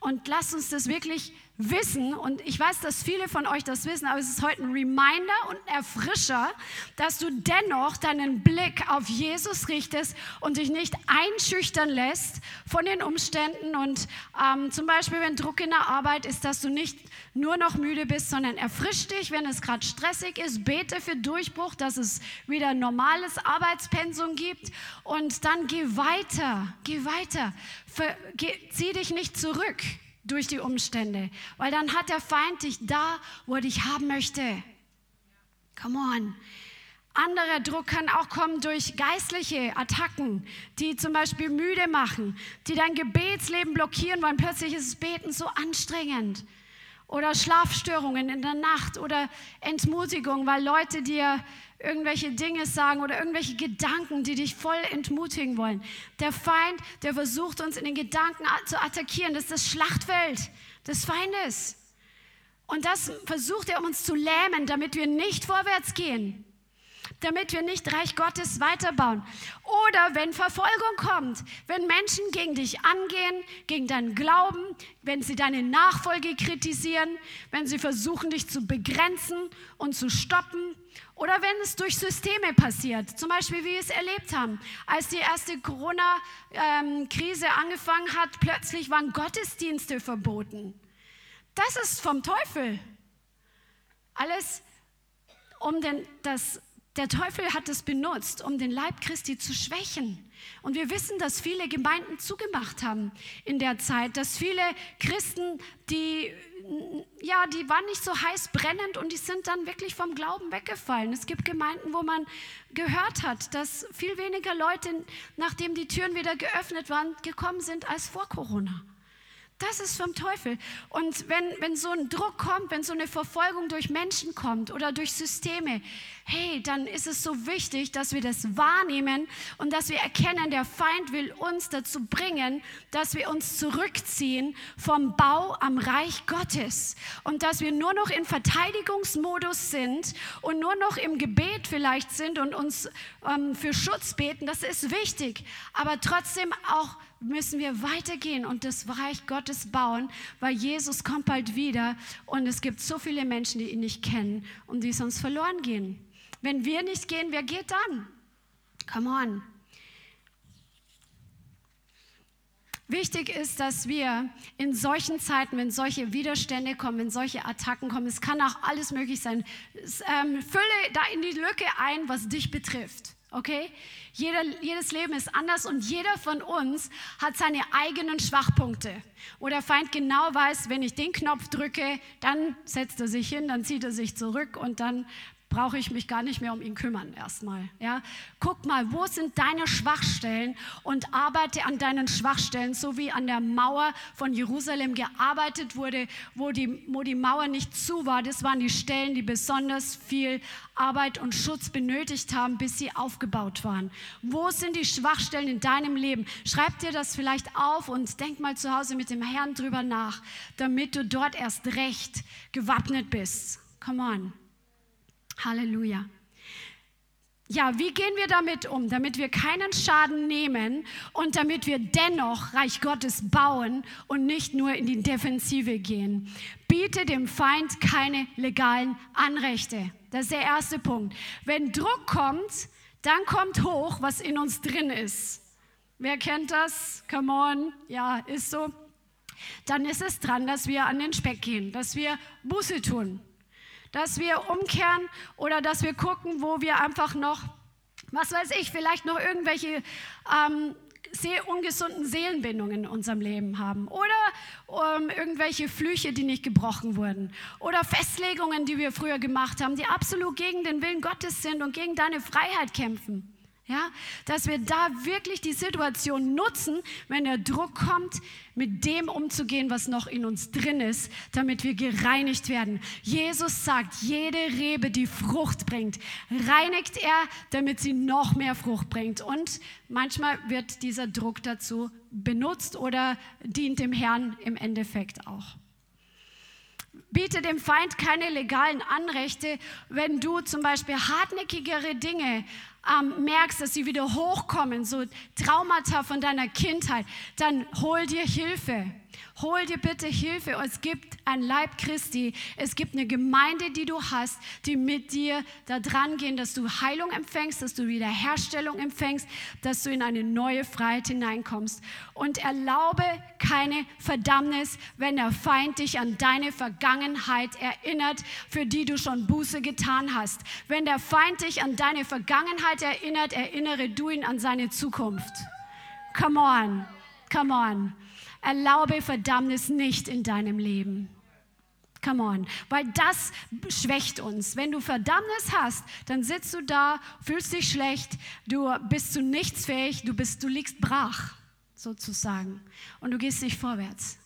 Und lasst uns das wirklich wissen, und ich weiß, dass viele von euch das wissen, aber es ist heute ein Reminder und ein Erfrischer, dass du dennoch deinen Blick auf Jesus richtest und dich nicht einschüchtern lässt von den Umständen. Und ähm, zum Beispiel, wenn Druck in der Arbeit ist, dass du nicht nur noch müde bist, sondern erfrisch dich, wenn es gerade stressig ist, bete für Durchbruch, dass es wieder normales Arbeitspensum gibt. Und dann geh weiter, geh weiter, Ver, geh, zieh dich nicht zurück durch die Umstände, weil dann hat der Feind dich da, wo er dich haben möchte. Come on. Anderer Druck kann auch kommen durch geistliche Attacken, die zum Beispiel müde machen, die dein Gebetsleben blockieren, weil plötzlich ist das Beten so anstrengend. Oder Schlafstörungen in der Nacht oder Entmutigung, weil Leute dir irgendwelche Dinge sagen oder irgendwelche Gedanken, die dich voll entmutigen wollen. Der Feind, der versucht uns in den Gedanken zu attackieren. Das ist das Schlachtfeld des Feindes. Und das versucht er, um uns zu lähmen, damit wir nicht vorwärts gehen damit wir nicht Reich Gottes weiterbauen. Oder wenn Verfolgung kommt, wenn Menschen gegen dich angehen, gegen deinen Glauben, wenn sie deine Nachfolge kritisieren, wenn sie versuchen, dich zu begrenzen und zu stoppen. Oder wenn es durch Systeme passiert, zum Beispiel wie wir es erlebt haben, als die erste Corona-Krise ähm, angefangen hat, plötzlich waren Gottesdienste verboten. Das ist vom Teufel. Alles um den, das der Teufel hat es benutzt, um den Leib Christi zu schwächen. Und wir wissen, dass viele Gemeinden zugemacht haben in der Zeit, dass viele Christen, die, ja, die waren nicht so heiß brennend und die sind dann wirklich vom Glauben weggefallen. Es gibt Gemeinden, wo man gehört hat, dass viel weniger Leute, nachdem die Türen wieder geöffnet waren, gekommen sind als vor Corona. Das ist vom Teufel. Und wenn, wenn so ein Druck kommt, wenn so eine Verfolgung durch Menschen kommt oder durch Systeme, hey, dann ist es so wichtig, dass wir das wahrnehmen und dass wir erkennen, der Feind will uns dazu bringen, dass wir uns zurückziehen vom Bau am Reich Gottes und dass wir nur noch in Verteidigungsmodus sind und nur noch im Gebet vielleicht sind und uns ähm, für Schutz beten. Das ist wichtig, aber trotzdem auch müssen wir weitergehen und das Reich Gottes bauen, weil Jesus kommt bald wieder und es gibt so viele Menschen, die ihn nicht kennen und die sonst verloren gehen. Wenn wir nicht gehen, wer geht dann? Come on. Wichtig ist, dass wir in solchen Zeiten, wenn solche Widerstände kommen, wenn solche Attacken kommen, es kann auch alles möglich sein, ähm, fülle da in die Lücke ein, was dich betrifft. Okay? Jeder, jedes Leben ist anders und jeder von uns hat seine eigenen Schwachpunkte. Wo der Feind genau weiß, wenn ich den Knopf drücke, dann setzt er sich hin, dann zieht er sich zurück und dann brauche ich mich gar nicht mehr um ihn kümmern erstmal. Ja? Guck mal, wo sind deine Schwachstellen und arbeite an deinen Schwachstellen, so wie an der Mauer von Jerusalem gearbeitet wurde, wo die, wo die Mauer nicht zu war. Das waren die Stellen, die besonders viel Arbeit und Schutz benötigt haben, bis sie aufgebaut waren. Wo sind die Schwachstellen in deinem Leben? Schreib dir das vielleicht auf und denk mal zu Hause mit dem Herrn drüber nach, damit du dort erst recht gewappnet bist. Come on. Halleluja. Ja, wie gehen wir damit um, damit wir keinen Schaden nehmen und damit wir dennoch Reich Gottes bauen und nicht nur in die Defensive gehen? Biete dem Feind keine legalen Anrechte. Das ist der erste Punkt. Wenn Druck kommt, dann kommt hoch, was in uns drin ist. Wer kennt das? Come on. Ja, ist so. Dann ist es dran, dass wir an den Speck gehen, dass wir Buße tun dass wir umkehren oder dass wir gucken, wo wir einfach noch, was weiß ich, vielleicht noch irgendwelche ähm, sehr ungesunden Seelenbindungen in unserem Leben haben oder ähm, irgendwelche Flüche, die nicht gebrochen wurden oder Festlegungen, die wir früher gemacht haben, die absolut gegen den Willen Gottes sind und gegen deine Freiheit kämpfen. Ja, dass wir da wirklich die Situation nutzen, wenn der Druck kommt, mit dem umzugehen, was noch in uns drin ist, damit wir gereinigt werden. Jesus sagt, jede Rebe, die Frucht bringt, reinigt er, damit sie noch mehr Frucht bringt. Und manchmal wird dieser Druck dazu benutzt oder dient dem Herrn im Endeffekt auch. Biete dem Feind keine legalen Anrechte, wenn du zum Beispiel hartnäckigere Dinge ähm, merkst, dass sie wieder hochkommen, so Traumata von deiner Kindheit, dann hol dir Hilfe. Hol dir bitte Hilfe. Es gibt ein Leib Christi. Es gibt eine Gemeinde, die du hast, die mit dir da dran gehen, dass du Heilung empfängst, dass du Wiederherstellung empfängst, dass du in eine neue Freiheit hineinkommst. Und erlaube keine Verdammnis, wenn der Feind dich an deine Vergangenheit erinnert, für die du schon Buße getan hast. Wenn der Feind dich an deine Vergangenheit erinnert, erinnere du ihn an seine Zukunft. Come on, come on. Erlaube Verdammnis nicht in deinem Leben. Come on, weil das schwächt uns. Wenn du Verdammnis hast, dann sitzt du da, fühlst dich schlecht, du bist zu nichts fähig, du bist, du liegst brach sozusagen und du gehst nicht vorwärts.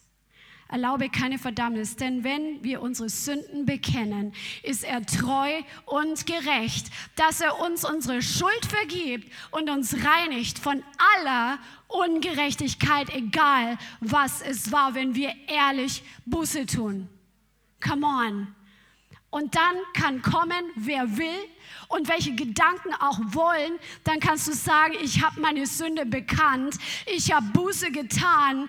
Erlaube keine Verdammnis, denn wenn wir unsere Sünden bekennen, ist er treu und gerecht, dass er uns unsere Schuld vergibt und uns reinigt von aller Ungerechtigkeit, egal was es war, wenn wir ehrlich Buße tun. Come on. Und dann kann kommen, wer will und welche Gedanken auch wollen, dann kannst du sagen, ich habe meine Sünde bekannt, ich habe Buße getan,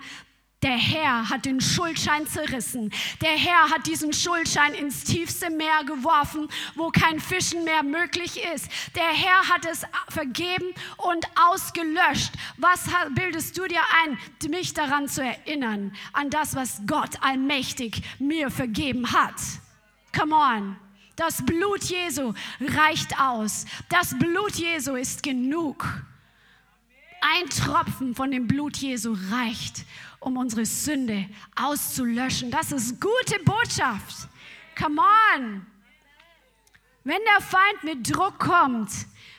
der Herr hat den Schuldschein zerrissen. Der Herr hat diesen Schuldschein ins tiefste Meer geworfen, wo kein Fischen mehr möglich ist. Der Herr hat es vergeben und ausgelöscht. Was bildest du dir ein, mich daran zu erinnern, an das, was Gott allmächtig mir vergeben hat? Come on. Das Blut Jesu reicht aus. Das Blut Jesu ist genug. Ein Tropfen von dem Blut Jesu reicht, um unsere Sünde auszulöschen. Das ist gute Botschaft. Come on. Wenn der Feind mit Druck kommt,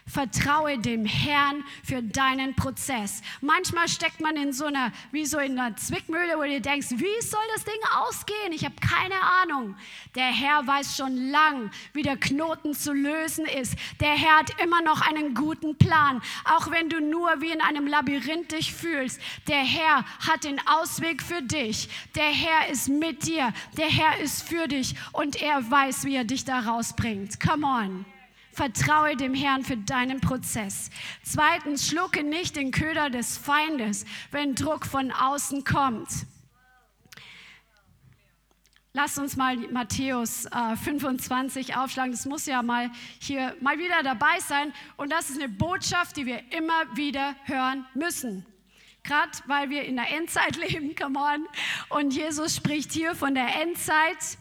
Vertraue dem Herrn für deinen Prozess. Manchmal steckt man in so einer, wie so in einer Zwickmühle, wo du denkst, wie soll das Ding ausgehen? Ich habe keine Ahnung. Der Herr weiß schon lang, wie der Knoten zu lösen ist. Der Herr hat immer noch einen guten Plan, auch wenn du nur wie in einem Labyrinth dich fühlst. Der Herr hat den Ausweg für dich. Der Herr ist mit dir. Der Herr ist für dich und er weiß, wie er dich da rausbringt. Come on. Vertraue dem Herrn für deinen Prozess. Zweitens, schlucke nicht den Köder des Feindes, wenn Druck von außen kommt. Lass uns mal Matthäus äh, 25 aufschlagen. Das muss ja mal hier mal wieder dabei sein. Und das ist eine Botschaft, die wir immer wieder hören müssen. Gerade weil wir in der Endzeit leben, come on. Und Jesus spricht hier von der Endzeit.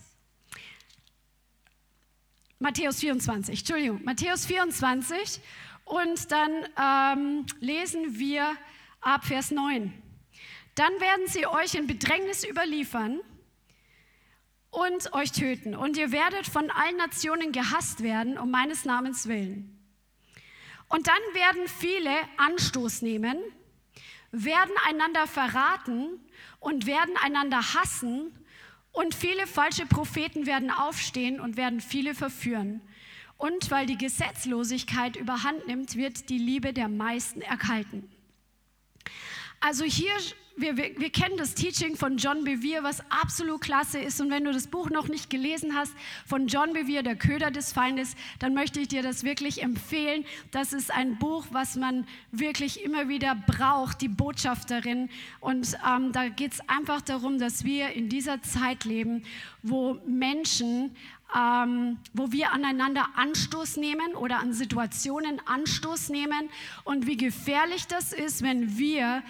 Matthäus 24, Entschuldigung, Matthäus 24 und dann ähm, lesen wir ab Vers 9. Dann werden sie euch in Bedrängnis überliefern und euch töten. Und ihr werdet von allen Nationen gehasst werden um meines Namens willen. Und dann werden viele Anstoß nehmen, werden einander verraten und werden einander hassen. Und viele falsche Propheten werden aufstehen und werden viele verführen. Und weil die Gesetzlosigkeit überhand nimmt, wird die Liebe der meisten erkalten. Also hier wir, wir, wir, kennen das Teaching von John Bevere, was absolut klasse ist. Und wenn du das Buch noch nicht gelesen hast von John Bevere, Der Köder des Feindes, dann möchte ich dir das wirklich empfehlen. Das ist ein Buch, was man wirklich immer wieder braucht, die Botschaft darin. Und ähm, da geht es einfach darum, dass wir in dieser Zeit leben, wo Menschen ähm, wo wir aneinander Anstoß nehmen oder an Situationen Anstoß nehmen und wie gefährlich das ist, wenn wir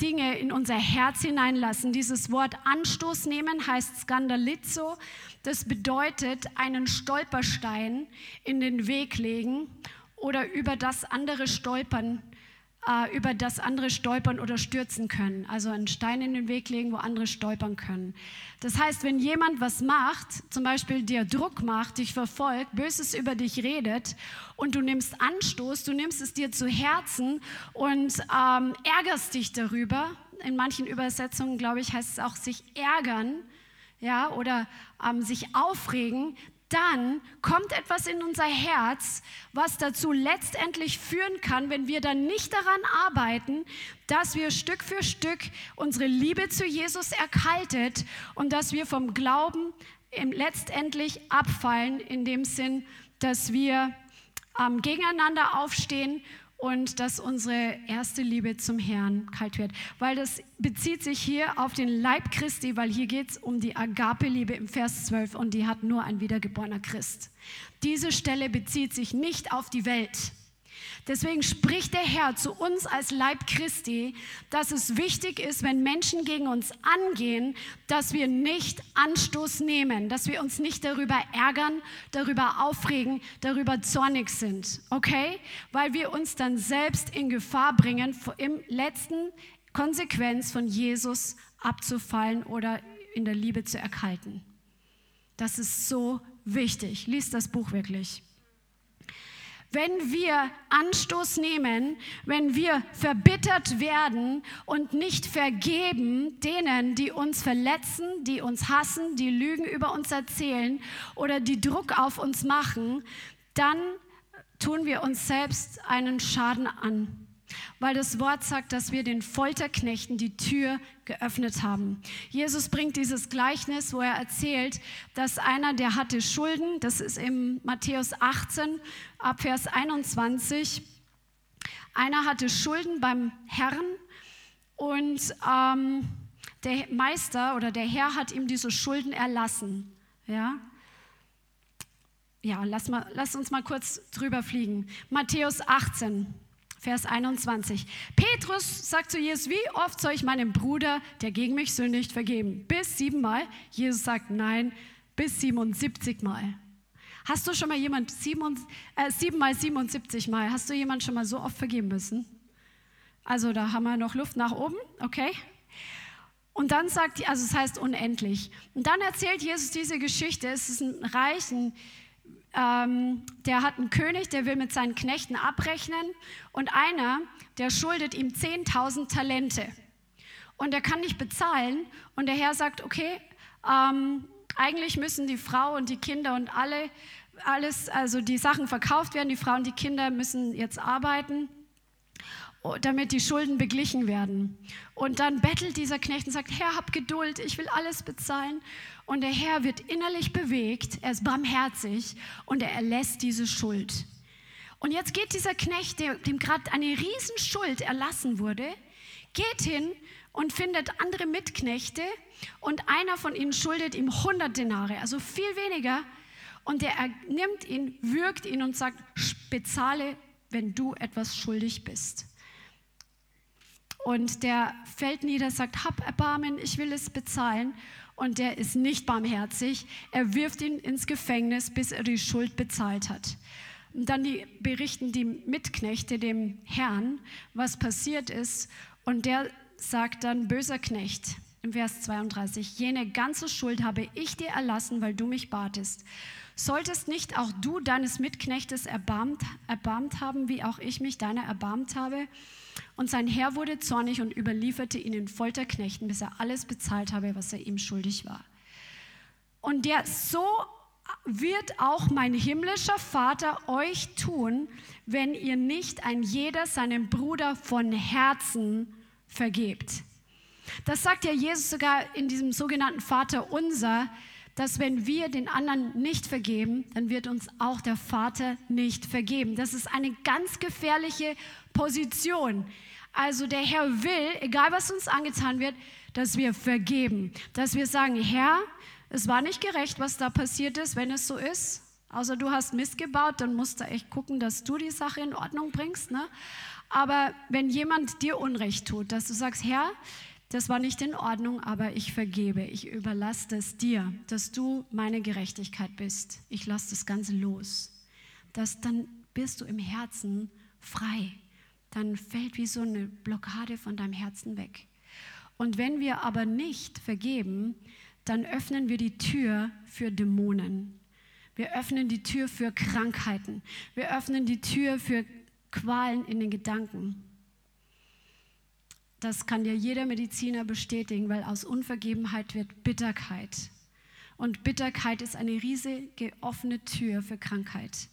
Dinge in unser Herz hineinlassen. Dieses Wort Anstoß nehmen heißt Skandalizo. Das bedeutet einen Stolperstein in den Weg legen oder über das andere stolpern über das andere stolpern oder stürzen können. Also einen Stein in den Weg legen, wo andere stolpern können. Das heißt, wenn jemand was macht, zum Beispiel dir Druck macht, dich verfolgt, Böses über dich redet und du nimmst Anstoß, du nimmst es dir zu Herzen und ähm, ärgerst dich darüber. In manchen Übersetzungen, glaube ich, heißt es auch sich ärgern ja, oder ähm, sich aufregen, dann kommt etwas in unser Herz, was dazu letztendlich führen kann, wenn wir dann nicht daran arbeiten, dass wir Stück für Stück unsere Liebe zu Jesus erkaltet und dass wir vom Glauben letztendlich abfallen, in dem Sinn, dass wir ähm, gegeneinander aufstehen und dass unsere erste Liebe zum Herrn kalt wird. Weil das bezieht sich hier auf den Leib Christi, weil hier geht es um die Agape-Liebe im Vers 12 und die hat nur ein wiedergeborener Christ. Diese Stelle bezieht sich nicht auf die Welt. Deswegen spricht der Herr zu uns als Leib Christi, dass es wichtig ist, wenn Menschen gegen uns angehen, dass wir nicht Anstoß nehmen, dass wir uns nicht darüber ärgern, darüber aufregen, darüber zornig sind. Okay? Weil wir uns dann selbst in Gefahr bringen, im letzten Konsequenz von Jesus abzufallen oder in der Liebe zu erkalten. Das ist so wichtig. Lies das Buch wirklich. Wenn wir Anstoß nehmen, wenn wir verbittert werden und nicht vergeben denen, die uns verletzen, die uns hassen, die Lügen über uns erzählen oder die Druck auf uns machen, dann tun wir uns selbst einen Schaden an weil das Wort sagt, dass wir den Folterknechten die Tür geöffnet haben. Jesus bringt dieses Gleichnis, wo er erzählt, dass einer, der hatte Schulden, das ist im Matthäus 18, ab Vers 21, einer hatte Schulden beim Herrn und ähm, der Meister oder der Herr hat ihm diese Schulden erlassen. Ja, ja lass, mal, lass uns mal kurz drüber fliegen. Matthäus 18. Vers 21. Petrus sagt zu Jesus, wie oft soll ich meinem Bruder, der gegen mich sündigt, vergeben? Bis siebenmal? Jesus sagt nein, bis 77 Mal. Hast du schon mal jemand sieben, äh, siebenmal 77 Mal, hast du jemand schon mal so oft vergeben müssen? Also da haben wir noch Luft nach oben, okay? Und dann sagt, also es heißt unendlich. Und dann erzählt Jesus diese Geschichte. Es ist ein reichen ähm, der hat einen König, der will mit seinen Knechten abrechnen und einer, der schuldet ihm 10.000 Talente und er kann nicht bezahlen und der Herr sagt, okay, ähm, eigentlich müssen die Frau und die Kinder und alle, alles, also die Sachen verkauft werden, die Frauen und die Kinder müssen jetzt arbeiten damit die Schulden beglichen werden. Und dann bettelt dieser Knecht und sagt, Herr, hab Geduld, ich will alles bezahlen. Und der Herr wird innerlich bewegt, er ist barmherzig und er erlässt diese Schuld. Und jetzt geht dieser Knecht, dem gerade eine Riesenschuld erlassen wurde, geht hin und findet andere Mitknechte und einer von ihnen schuldet ihm 100 Denare, also viel weniger. Und der nimmt ihn, würgt ihn und sagt, bezahle, wenn du etwas schuldig bist. Und der fällt nieder, sagt, hab Erbarmen, ich will es bezahlen. Und der ist nicht barmherzig. Er wirft ihn ins Gefängnis, bis er die Schuld bezahlt hat. Und dann die, berichten die Mitknechte dem Herrn, was passiert ist. Und der sagt dann, böser Knecht, im Vers 32, jene ganze Schuld habe ich dir erlassen, weil du mich batest. Solltest nicht auch du deines Mitknechtes erbarmt, erbarmt haben, wie auch ich mich deiner erbarmt habe? Und sein Herr wurde zornig und überlieferte ihn in Folterknechten, bis er alles bezahlt habe, was er ihm schuldig war. Und der so wird auch mein himmlischer Vater euch tun, wenn ihr nicht ein jeder seinem Bruder von Herzen vergebt. Das sagt ja Jesus sogar in diesem sogenannten Vater unser, dass wenn wir den anderen nicht vergeben, dann wird uns auch der Vater nicht vergeben. Das ist eine ganz gefährliche Position. Also der Herr will, egal was uns angetan wird, dass wir vergeben, dass wir sagen, Herr, es war nicht gerecht, was da passiert ist, wenn es so ist. Außer du hast Mist gebaut, dann musst du echt gucken, dass du die Sache in Ordnung bringst. Ne? Aber wenn jemand dir Unrecht tut, dass du sagst, Herr, das war nicht in Ordnung, aber ich vergebe, ich überlasse es dir, dass du meine Gerechtigkeit bist. Ich lasse das Ganze los. Das, dann bist du im Herzen frei. Dann fällt wie so eine Blockade von deinem Herzen weg. Und wenn wir aber nicht vergeben, dann öffnen wir die Tür für Dämonen. Wir öffnen die Tür für Krankheiten. Wir öffnen die Tür für Qualen in den Gedanken. Das kann dir jeder Mediziner bestätigen, weil aus Unvergebenheit wird Bitterkeit. Und Bitterkeit ist eine riesige offene Tür für Krankheit.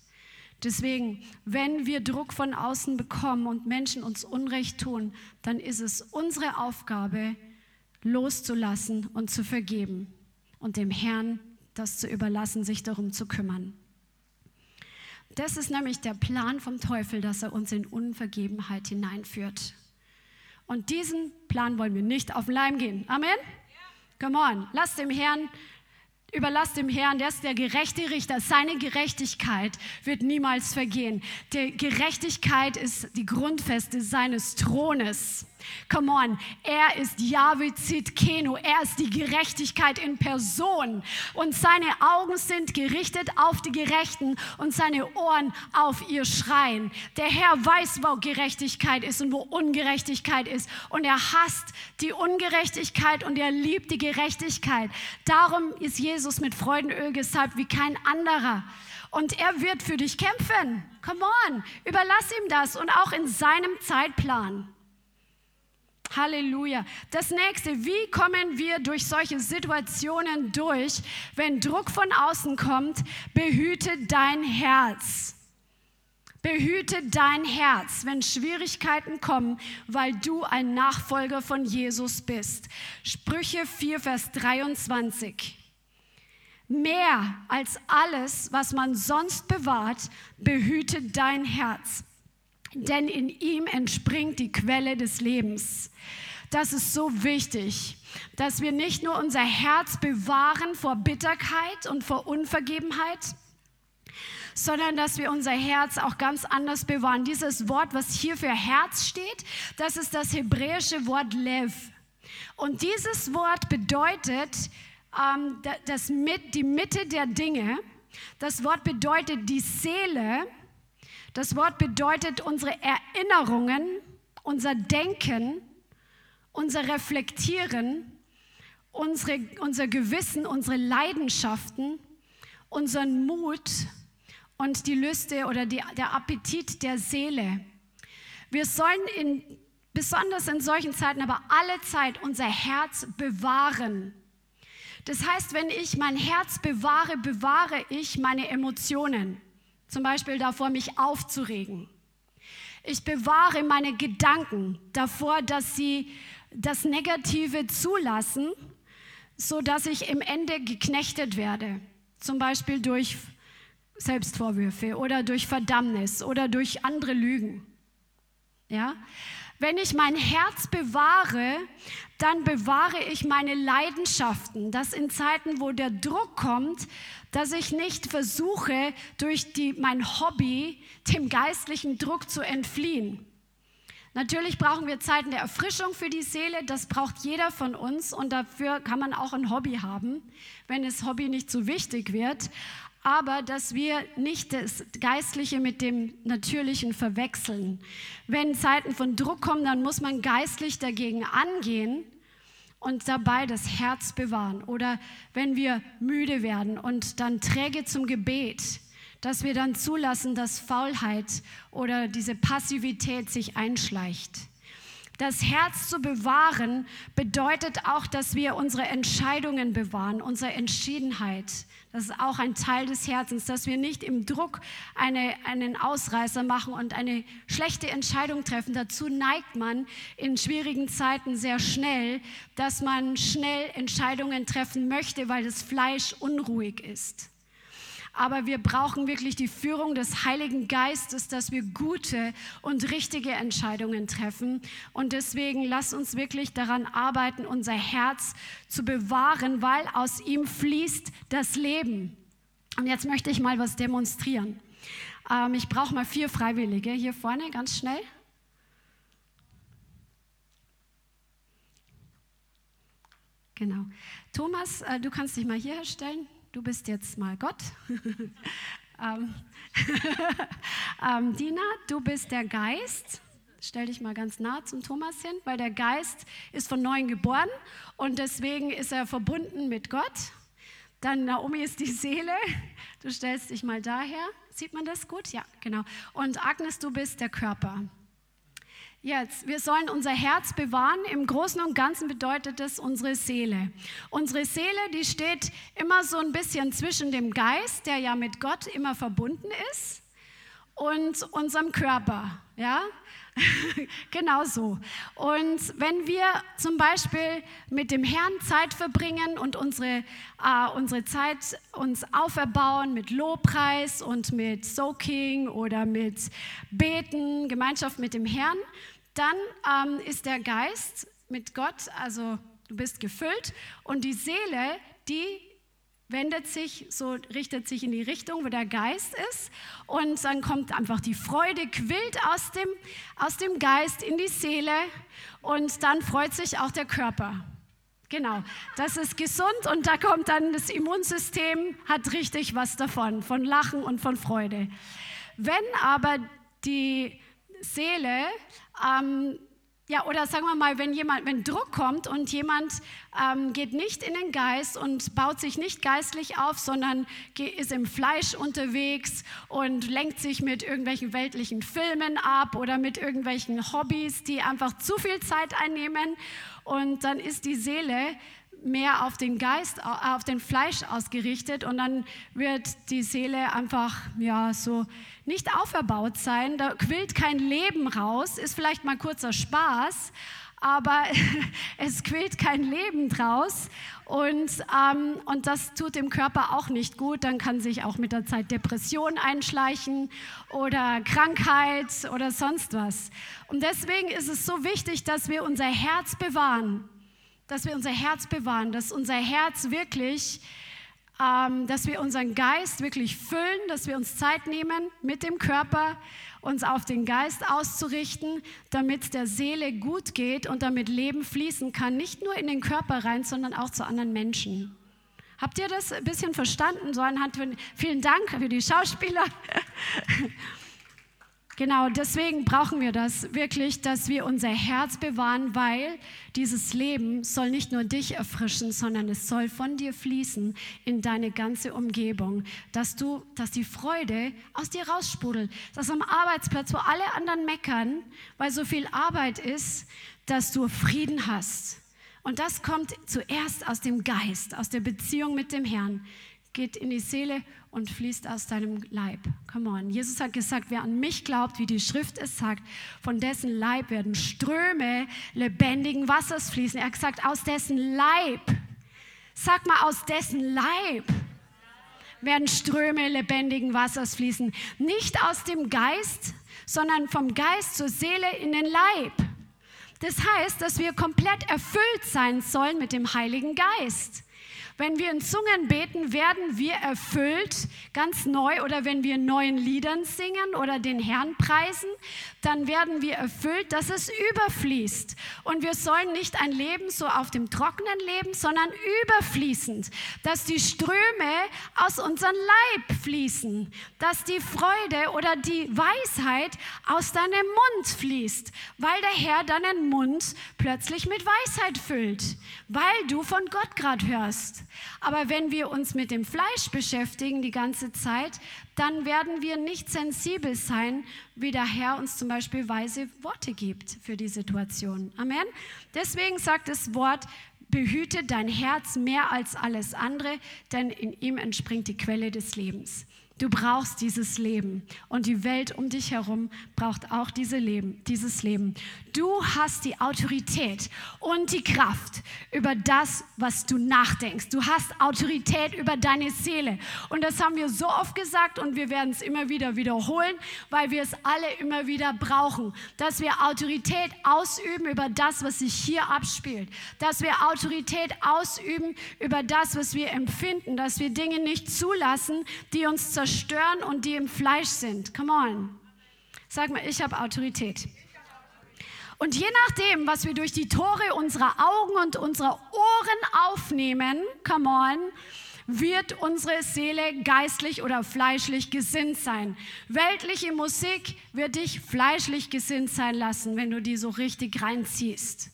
Deswegen, wenn wir Druck von außen bekommen und Menschen uns Unrecht tun, dann ist es unsere Aufgabe, loszulassen und zu vergeben und dem Herrn das zu überlassen, sich darum zu kümmern. Das ist nämlich der Plan vom Teufel, dass er uns in Unvergebenheit hineinführt. Und diesen Plan wollen wir nicht auf den Leim gehen. Amen? Come on, lass dem Herrn, überlass dem Herrn, der ist der gerechte Richter. Seine Gerechtigkeit wird niemals vergehen. Die Gerechtigkeit ist die Grundfeste seines Thrones. Come on, er ist Yahweh Zitkenu, er ist die Gerechtigkeit in Person und seine Augen sind gerichtet auf die Gerechten und seine Ohren auf ihr Schreien. Der Herr weiß, wo Gerechtigkeit ist und wo Ungerechtigkeit ist und er hasst die Ungerechtigkeit und er liebt die Gerechtigkeit. Darum ist Jesus mit Freudenöl gesalbt wie kein anderer. Und er wird für dich kämpfen. Come on, überlass ihm das und auch in seinem Zeitplan. Halleluja. Das nächste, wie kommen wir durch solche Situationen durch, wenn Druck von außen kommt? Behüte dein Herz. Behüte dein Herz, wenn Schwierigkeiten kommen, weil du ein Nachfolger von Jesus bist. Sprüche 4, Vers 23. Mehr als alles, was man sonst bewahrt, behüte dein Herz denn in ihm entspringt die Quelle des Lebens. Das ist so wichtig, dass wir nicht nur unser Herz bewahren vor Bitterkeit und vor Unvergebenheit, sondern dass wir unser Herz auch ganz anders bewahren. Dieses Wort, was hier für Herz steht, das ist das hebräische Wort Lev. Und dieses Wort bedeutet ähm, das mit, die Mitte der Dinge. Das Wort bedeutet die Seele das Wort bedeutet unsere Erinnerungen, unser Denken, unser Reflektieren, unsere, unser Gewissen, unsere Leidenschaften, unseren Mut und die Lüste oder die, der Appetit der Seele. Wir sollen in, besonders in solchen Zeiten, aber alle Zeit unser Herz bewahren. Das heißt, wenn ich mein Herz bewahre, bewahre ich meine Emotionen. Zum Beispiel davor, mich aufzuregen. Ich bewahre meine Gedanken davor, dass sie das Negative zulassen, so dass ich im Ende geknechtet werde. Zum Beispiel durch Selbstvorwürfe oder durch Verdammnis oder durch andere Lügen. Ja? Wenn ich mein Herz bewahre, dann bewahre ich meine Leidenschaften, dass in Zeiten, wo der Druck kommt, dass ich nicht versuche, durch die, mein Hobby dem geistlichen Druck zu entfliehen. Natürlich brauchen wir Zeiten der Erfrischung für die Seele, das braucht jeder von uns und dafür kann man auch ein Hobby haben, wenn das Hobby nicht so wichtig wird aber dass wir nicht das Geistliche mit dem Natürlichen verwechseln. Wenn Zeiten von Druck kommen, dann muss man geistlich dagegen angehen und dabei das Herz bewahren. Oder wenn wir müde werden und dann träge zum Gebet, dass wir dann zulassen, dass Faulheit oder diese Passivität sich einschleicht. Das Herz zu bewahren bedeutet auch, dass wir unsere Entscheidungen bewahren, unsere Entschiedenheit. Das ist auch ein Teil des Herzens, dass wir nicht im Druck eine, einen Ausreißer machen und eine schlechte Entscheidung treffen. Dazu neigt man in schwierigen Zeiten sehr schnell, dass man schnell Entscheidungen treffen möchte, weil das Fleisch unruhig ist aber wir brauchen wirklich die Führung des Heiligen Geistes, dass wir gute und richtige Entscheidungen treffen. Und deswegen lass uns wirklich daran arbeiten, unser Herz zu bewahren, weil aus ihm fließt das Leben. Und jetzt möchte ich mal was demonstrieren. Ähm, ich brauche mal vier Freiwillige hier vorne, ganz schnell. Genau. Thomas, äh, du kannst dich mal hier stellen du bist jetzt mal Gott. ähm, ähm, Dina, du bist der Geist. Stell dich mal ganz nah zum Thomas hin, weil der Geist ist von neuem geboren und deswegen ist er verbunden mit Gott. Dann Naomi ist die Seele. Du stellst dich mal daher. Sieht man das gut? Ja, genau. Und Agnes, du bist der Körper. Jetzt, wir sollen unser Herz bewahren. Im Großen und Ganzen bedeutet das unsere Seele. Unsere Seele, die steht immer so ein bisschen zwischen dem Geist, der ja mit Gott immer verbunden ist, und unserem Körper. Ja, genau so. Und wenn wir zum Beispiel mit dem Herrn Zeit verbringen und unsere, äh, unsere Zeit uns auferbauen mit Lobpreis und mit Soaking oder mit Beten, Gemeinschaft mit dem Herrn, dann ähm, ist der Geist mit Gott, also du bist gefüllt und die Seele, die wendet sich, so richtet sich in die Richtung, wo der Geist ist und dann kommt einfach die Freude, quillt aus dem, aus dem Geist in die Seele und dann freut sich auch der Körper. Genau, das ist gesund und da kommt dann das Immunsystem, hat richtig was davon, von Lachen und von Freude. Wenn aber die Seele ähm, ja, oder sagen wir mal, wenn jemand, wenn Druck kommt und jemand ähm, geht nicht in den Geist und baut sich nicht geistlich auf, sondern ist im Fleisch unterwegs und lenkt sich mit irgendwelchen weltlichen Filmen ab oder mit irgendwelchen Hobbys, die einfach zu viel Zeit einnehmen. Und dann ist die Seele mehr auf den Geist, auf den Fleisch ausgerichtet und dann wird die Seele einfach ja so nicht auferbaut sein. Da quillt kein Leben raus, ist vielleicht mal kurzer Spaß, aber es quillt kein Leben draus und, ähm, und das tut dem Körper auch nicht gut. Dann kann sich auch mit der Zeit Depression einschleichen oder Krankheit oder sonst was. Und deswegen ist es so wichtig, dass wir unser Herz bewahren dass wir unser Herz bewahren, dass unser Herz wirklich, ähm, dass wir unseren Geist wirklich füllen, dass wir uns Zeit nehmen, mit dem Körper uns auf den Geist auszurichten, damit der Seele gut geht und damit Leben fließen kann, nicht nur in den Körper rein, sondern auch zu anderen Menschen. Habt ihr das ein bisschen verstanden? So anhand von, vielen Dank für die Schauspieler. Genau, deswegen brauchen wir das wirklich, dass wir unser Herz bewahren, weil dieses Leben soll nicht nur dich erfrischen, sondern es soll von dir fließen in deine ganze Umgebung, dass du, dass die Freude aus dir raussprudelt, dass am Arbeitsplatz, wo alle anderen meckern, weil so viel Arbeit ist, dass du Frieden hast. Und das kommt zuerst aus dem Geist, aus der Beziehung mit dem Herrn geht in die Seele und fließt aus deinem Leib. Come on. Jesus hat gesagt, wer an mich glaubt, wie die Schrift es sagt, von dessen Leib werden Ströme lebendigen Wassers fließen. Er hat gesagt, aus dessen Leib. Sag mal, aus dessen Leib werden Ströme lebendigen Wassers fließen. Nicht aus dem Geist, sondern vom Geist zur Seele in den Leib. Das heißt, dass wir komplett erfüllt sein sollen mit dem Heiligen Geist. Wenn wir in Zungen beten, werden wir erfüllt, ganz neu. Oder wenn wir neuen Liedern singen oder den Herrn preisen, dann werden wir erfüllt, dass es überfließt. Und wir sollen nicht ein Leben so auf dem Trockenen leben, sondern überfließend. Dass die Ströme aus unserem Leib fließen. Dass die Freude oder die Weisheit aus deinem Mund fließt. Weil der Herr deinen Mund plötzlich mit Weisheit füllt. Weil du von Gott gerade hörst. Aber wenn wir uns mit dem Fleisch beschäftigen die ganze Zeit, dann werden wir nicht sensibel sein, wie der Herr uns zum Beispiel weise Worte gibt für die Situation. Amen. Deswegen sagt das Wort, behüte dein Herz mehr als alles andere, denn in ihm entspringt die Quelle des Lebens. Du brauchst dieses Leben und die Welt um dich herum braucht auch diese Leben, dieses Leben. Du hast die Autorität und die Kraft über das, was du nachdenkst. Du hast Autorität über deine Seele. Und das haben wir so oft gesagt und wir werden es immer wieder wiederholen, weil wir es alle immer wieder brauchen. Dass wir Autorität ausüben über das, was sich hier abspielt. Dass wir Autorität ausüben über das, was wir empfinden. Dass wir Dinge nicht zulassen, die uns zerstören zerstören und die im Fleisch sind. Come on. Sag mal, ich habe Autorität. Und je nachdem, was wir durch die Tore unserer Augen und unserer Ohren aufnehmen, come on, wird unsere Seele geistlich oder fleischlich gesinnt sein. Weltliche Musik wird dich fleischlich gesinnt sein lassen, wenn du die so richtig reinziehst.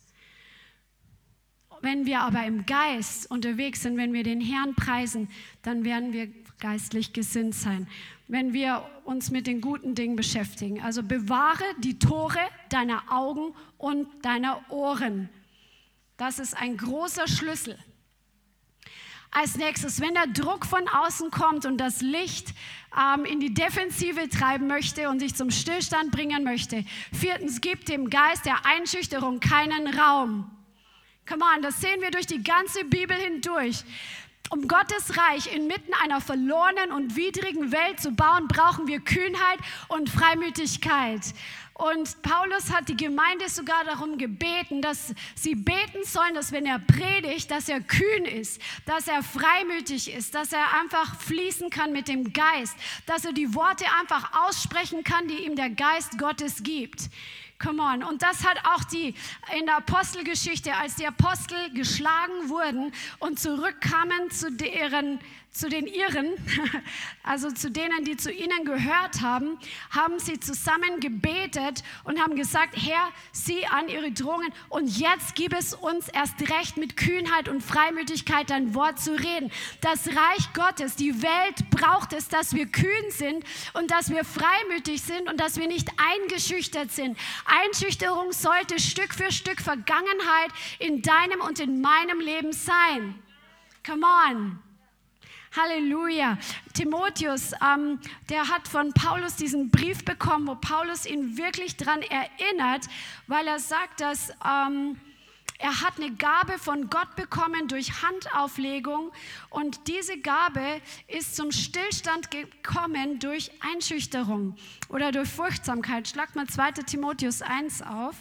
Wenn wir aber im Geist unterwegs sind, wenn wir den Herrn preisen, dann werden wir geistlich gesinnt sein, wenn wir uns mit den guten Dingen beschäftigen. Also bewahre die Tore deiner Augen und deiner Ohren. Das ist ein großer Schlüssel. Als nächstes, wenn der Druck von außen kommt und das Licht ähm, in die Defensive treiben möchte und sich zum Stillstand bringen möchte. Viertens, gib dem Geist der Einschüchterung keinen Raum. Come on, das sehen wir durch die ganze Bibel hindurch. Um Gottes Reich inmitten einer verlorenen und widrigen Welt zu bauen, brauchen wir Kühnheit und Freimütigkeit. Und Paulus hat die Gemeinde sogar darum gebeten, dass sie beten sollen, dass wenn er predigt, dass er kühn ist, dass er freimütig ist, dass er einfach fließen kann mit dem Geist, dass er die Worte einfach aussprechen kann, die ihm der Geist Gottes gibt. Come on. Und das hat auch die in der Apostelgeschichte, als die Apostel geschlagen wurden und zurückkamen zu deren zu den Iren, also zu denen, die zu ihnen gehört haben, haben sie zusammen gebetet und haben gesagt, Herr, sieh an ihre Drohungen und jetzt gib es uns erst recht mit Kühnheit und Freimütigkeit dein Wort zu reden. Das Reich Gottes, die Welt braucht es, dass wir kühn sind und dass wir freimütig sind und dass wir nicht eingeschüchtert sind. Einschüchterung sollte Stück für Stück Vergangenheit in deinem und in meinem Leben sein. Come on. Halleluja. Timotheus, ähm, der hat von Paulus diesen Brief bekommen, wo Paulus ihn wirklich daran erinnert, weil er sagt, dass ähm, er hat eine Gabe von Gott bekommen durch Handauflegung und diese Gabe ist zum Stillstand gekommen durch Einschüchterung oder durch Furchtsamkeit. Schlagt mal 2 Timotheus 1 auf.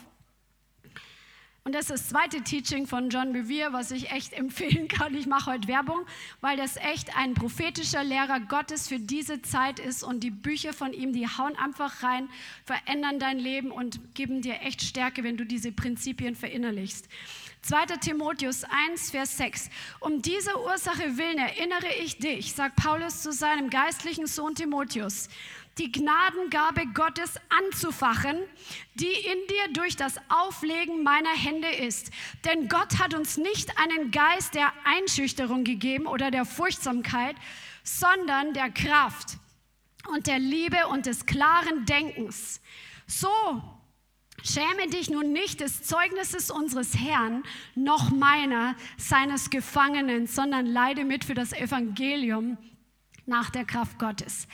Und das ist das zweite Teaching von John Bevere, was ich echt empfehlen kann. Ich mache heute Werbung, weil das echt ein prophetischer Lehrer Gottes für diese Zeit ist. Und die Bücher von ihm, die hauen einfach rein, verändern dein Leben und geben dir echt Stärke, wenn du diese Prinzipien verinnerlichst. 2. Timotheus 1, Vers 6. Um diese Ursache willen erinnere ich dich, sagt Paulus zu seinem geistlichen Sohn Timotheus die Gnadengabe Gottes anzufachen, die in dir durch das Auflegen meiner Hände ist. Denn Gott hat uns nicht einen Geist der Einschüchterung gegeben oder der Furchtsamkeit, sondern der Kraft und der Liebe und des klaren Denkens. So Schäme dich nun nicht des Zeugnisses unseres Herrn, noch meiner, seines Gefangenen, sondern leide mit für das Evangelium nach der Kraft Gottes.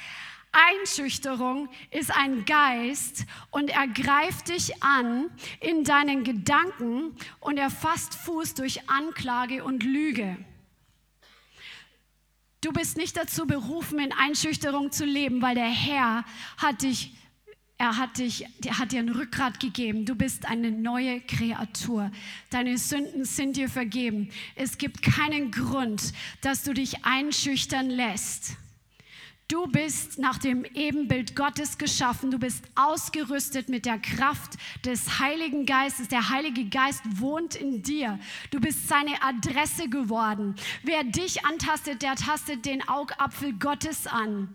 Einschüchterung ist ein Geist und er greift dich an in deinen Gedanken und er fasst Fuß durch Anklage und Lüge. Du bist nicht dazu berufen, in Einschüchterung zu leben, weil der Herr hat dich Er hat, dich, er hat dir ein Rückgrat gegeben. Du bist eine neue Kreatur. Deine Sünden sind dir vergeben. Es gibt keinen Grund, dass du dich einschüchtern lässt. Du bist nach dem Ebenbild Gottes geschaffen. Du bist ausgerüstet mit der Kraft des Heiligen Geistes. Der Heilige Geist wohnt in dir. Du bist seine Adresse geworden. Wer dich antastet, der tastet den Augapfel Gottes an.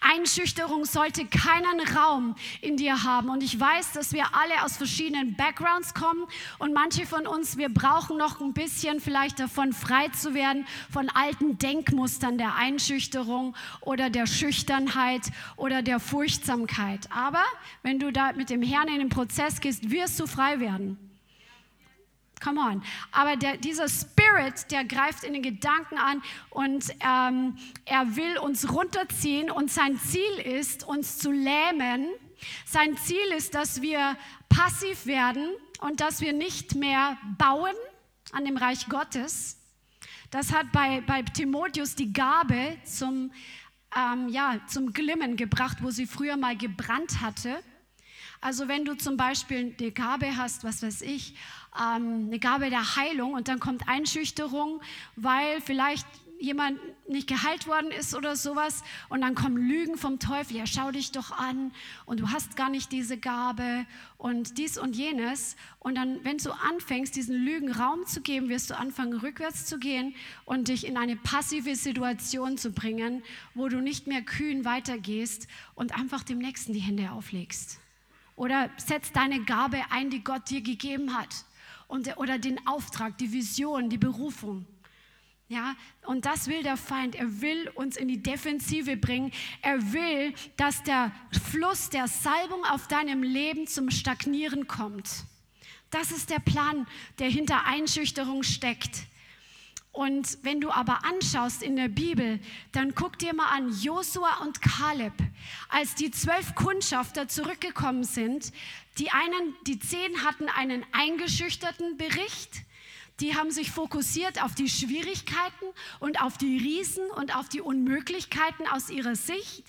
Einschüchterung sollte keinen Raum in dir haben. Und ich weiß, dass wir alle aus verschiedenen Backgrounds kommen und manche von uns, wir brauchen noch ein bisschen vielleicht davon frei zu werden, von alten Denkmustern der Einschüchterung oder der Schüchternheit oder der Furchtsamkeit. Aber wenn du da mit dem Herrn in den Prozess gehst, wirst du frei werden. Come on. Aber der, dieser Spirit, der greift in den Gedanken an und ähm, er will uns runterziehen und sein Ziel ist, uns zu lähmen. Sein Ziel ist, dass wir passiv werden und dass wir nicht mehr bauen an dem Reich Gottes. Das hat bei, bei Timotheus die Gabe zum, ähm, ja, zum Glimmen gebracht, wo sie früher mal gebrannt hatte. Also wenn du zum Beispiel eine Gabe hast, was weiß ich, ähm, eine Gabe der Heilung und dann kommt Einschüchterung, weil vielleicht jemand nicht geheilt worden ist oder sowas und dann kommen Lügen vom Teufel, ja schau dich doch an und du hast gar nicht diese Gabe und dies und jenes. Und dann, wenn du anfängst, diesen Lügen Raum zu geben, wirst du anfangen, rückwärts zu gehen und dich in eine passive Situation zu bringen, wo du nicht mehr kühn weitergehst und einfach dem Nächsten die Hände auflegst. Oder setz deine Gabe ein, die Gott dir gegeben hat und, oder den Auftrag, die Vision, die Berufung. Ja, und das will der Feind. Er will uns in die Defensive bringen. Er will, dass der Fluss der Salbung auf deinem Leben zum Stagnieren kommt. Das ist der Plan, der hinter Einschüchterung steckt. Und wenn du aber anschaust in der Bibel, dann guck dir mal an Josua und Kaleb, als die zwölf Kundschafter zurückgekommen sind. Die einen, die zehn hatten einen eingeschüchterten Bericht. Die haben sich fokussiert auf die Schwierigkeiten und auf die Riesen und auf die Unmöglichkeiten aus ihrer Sicht.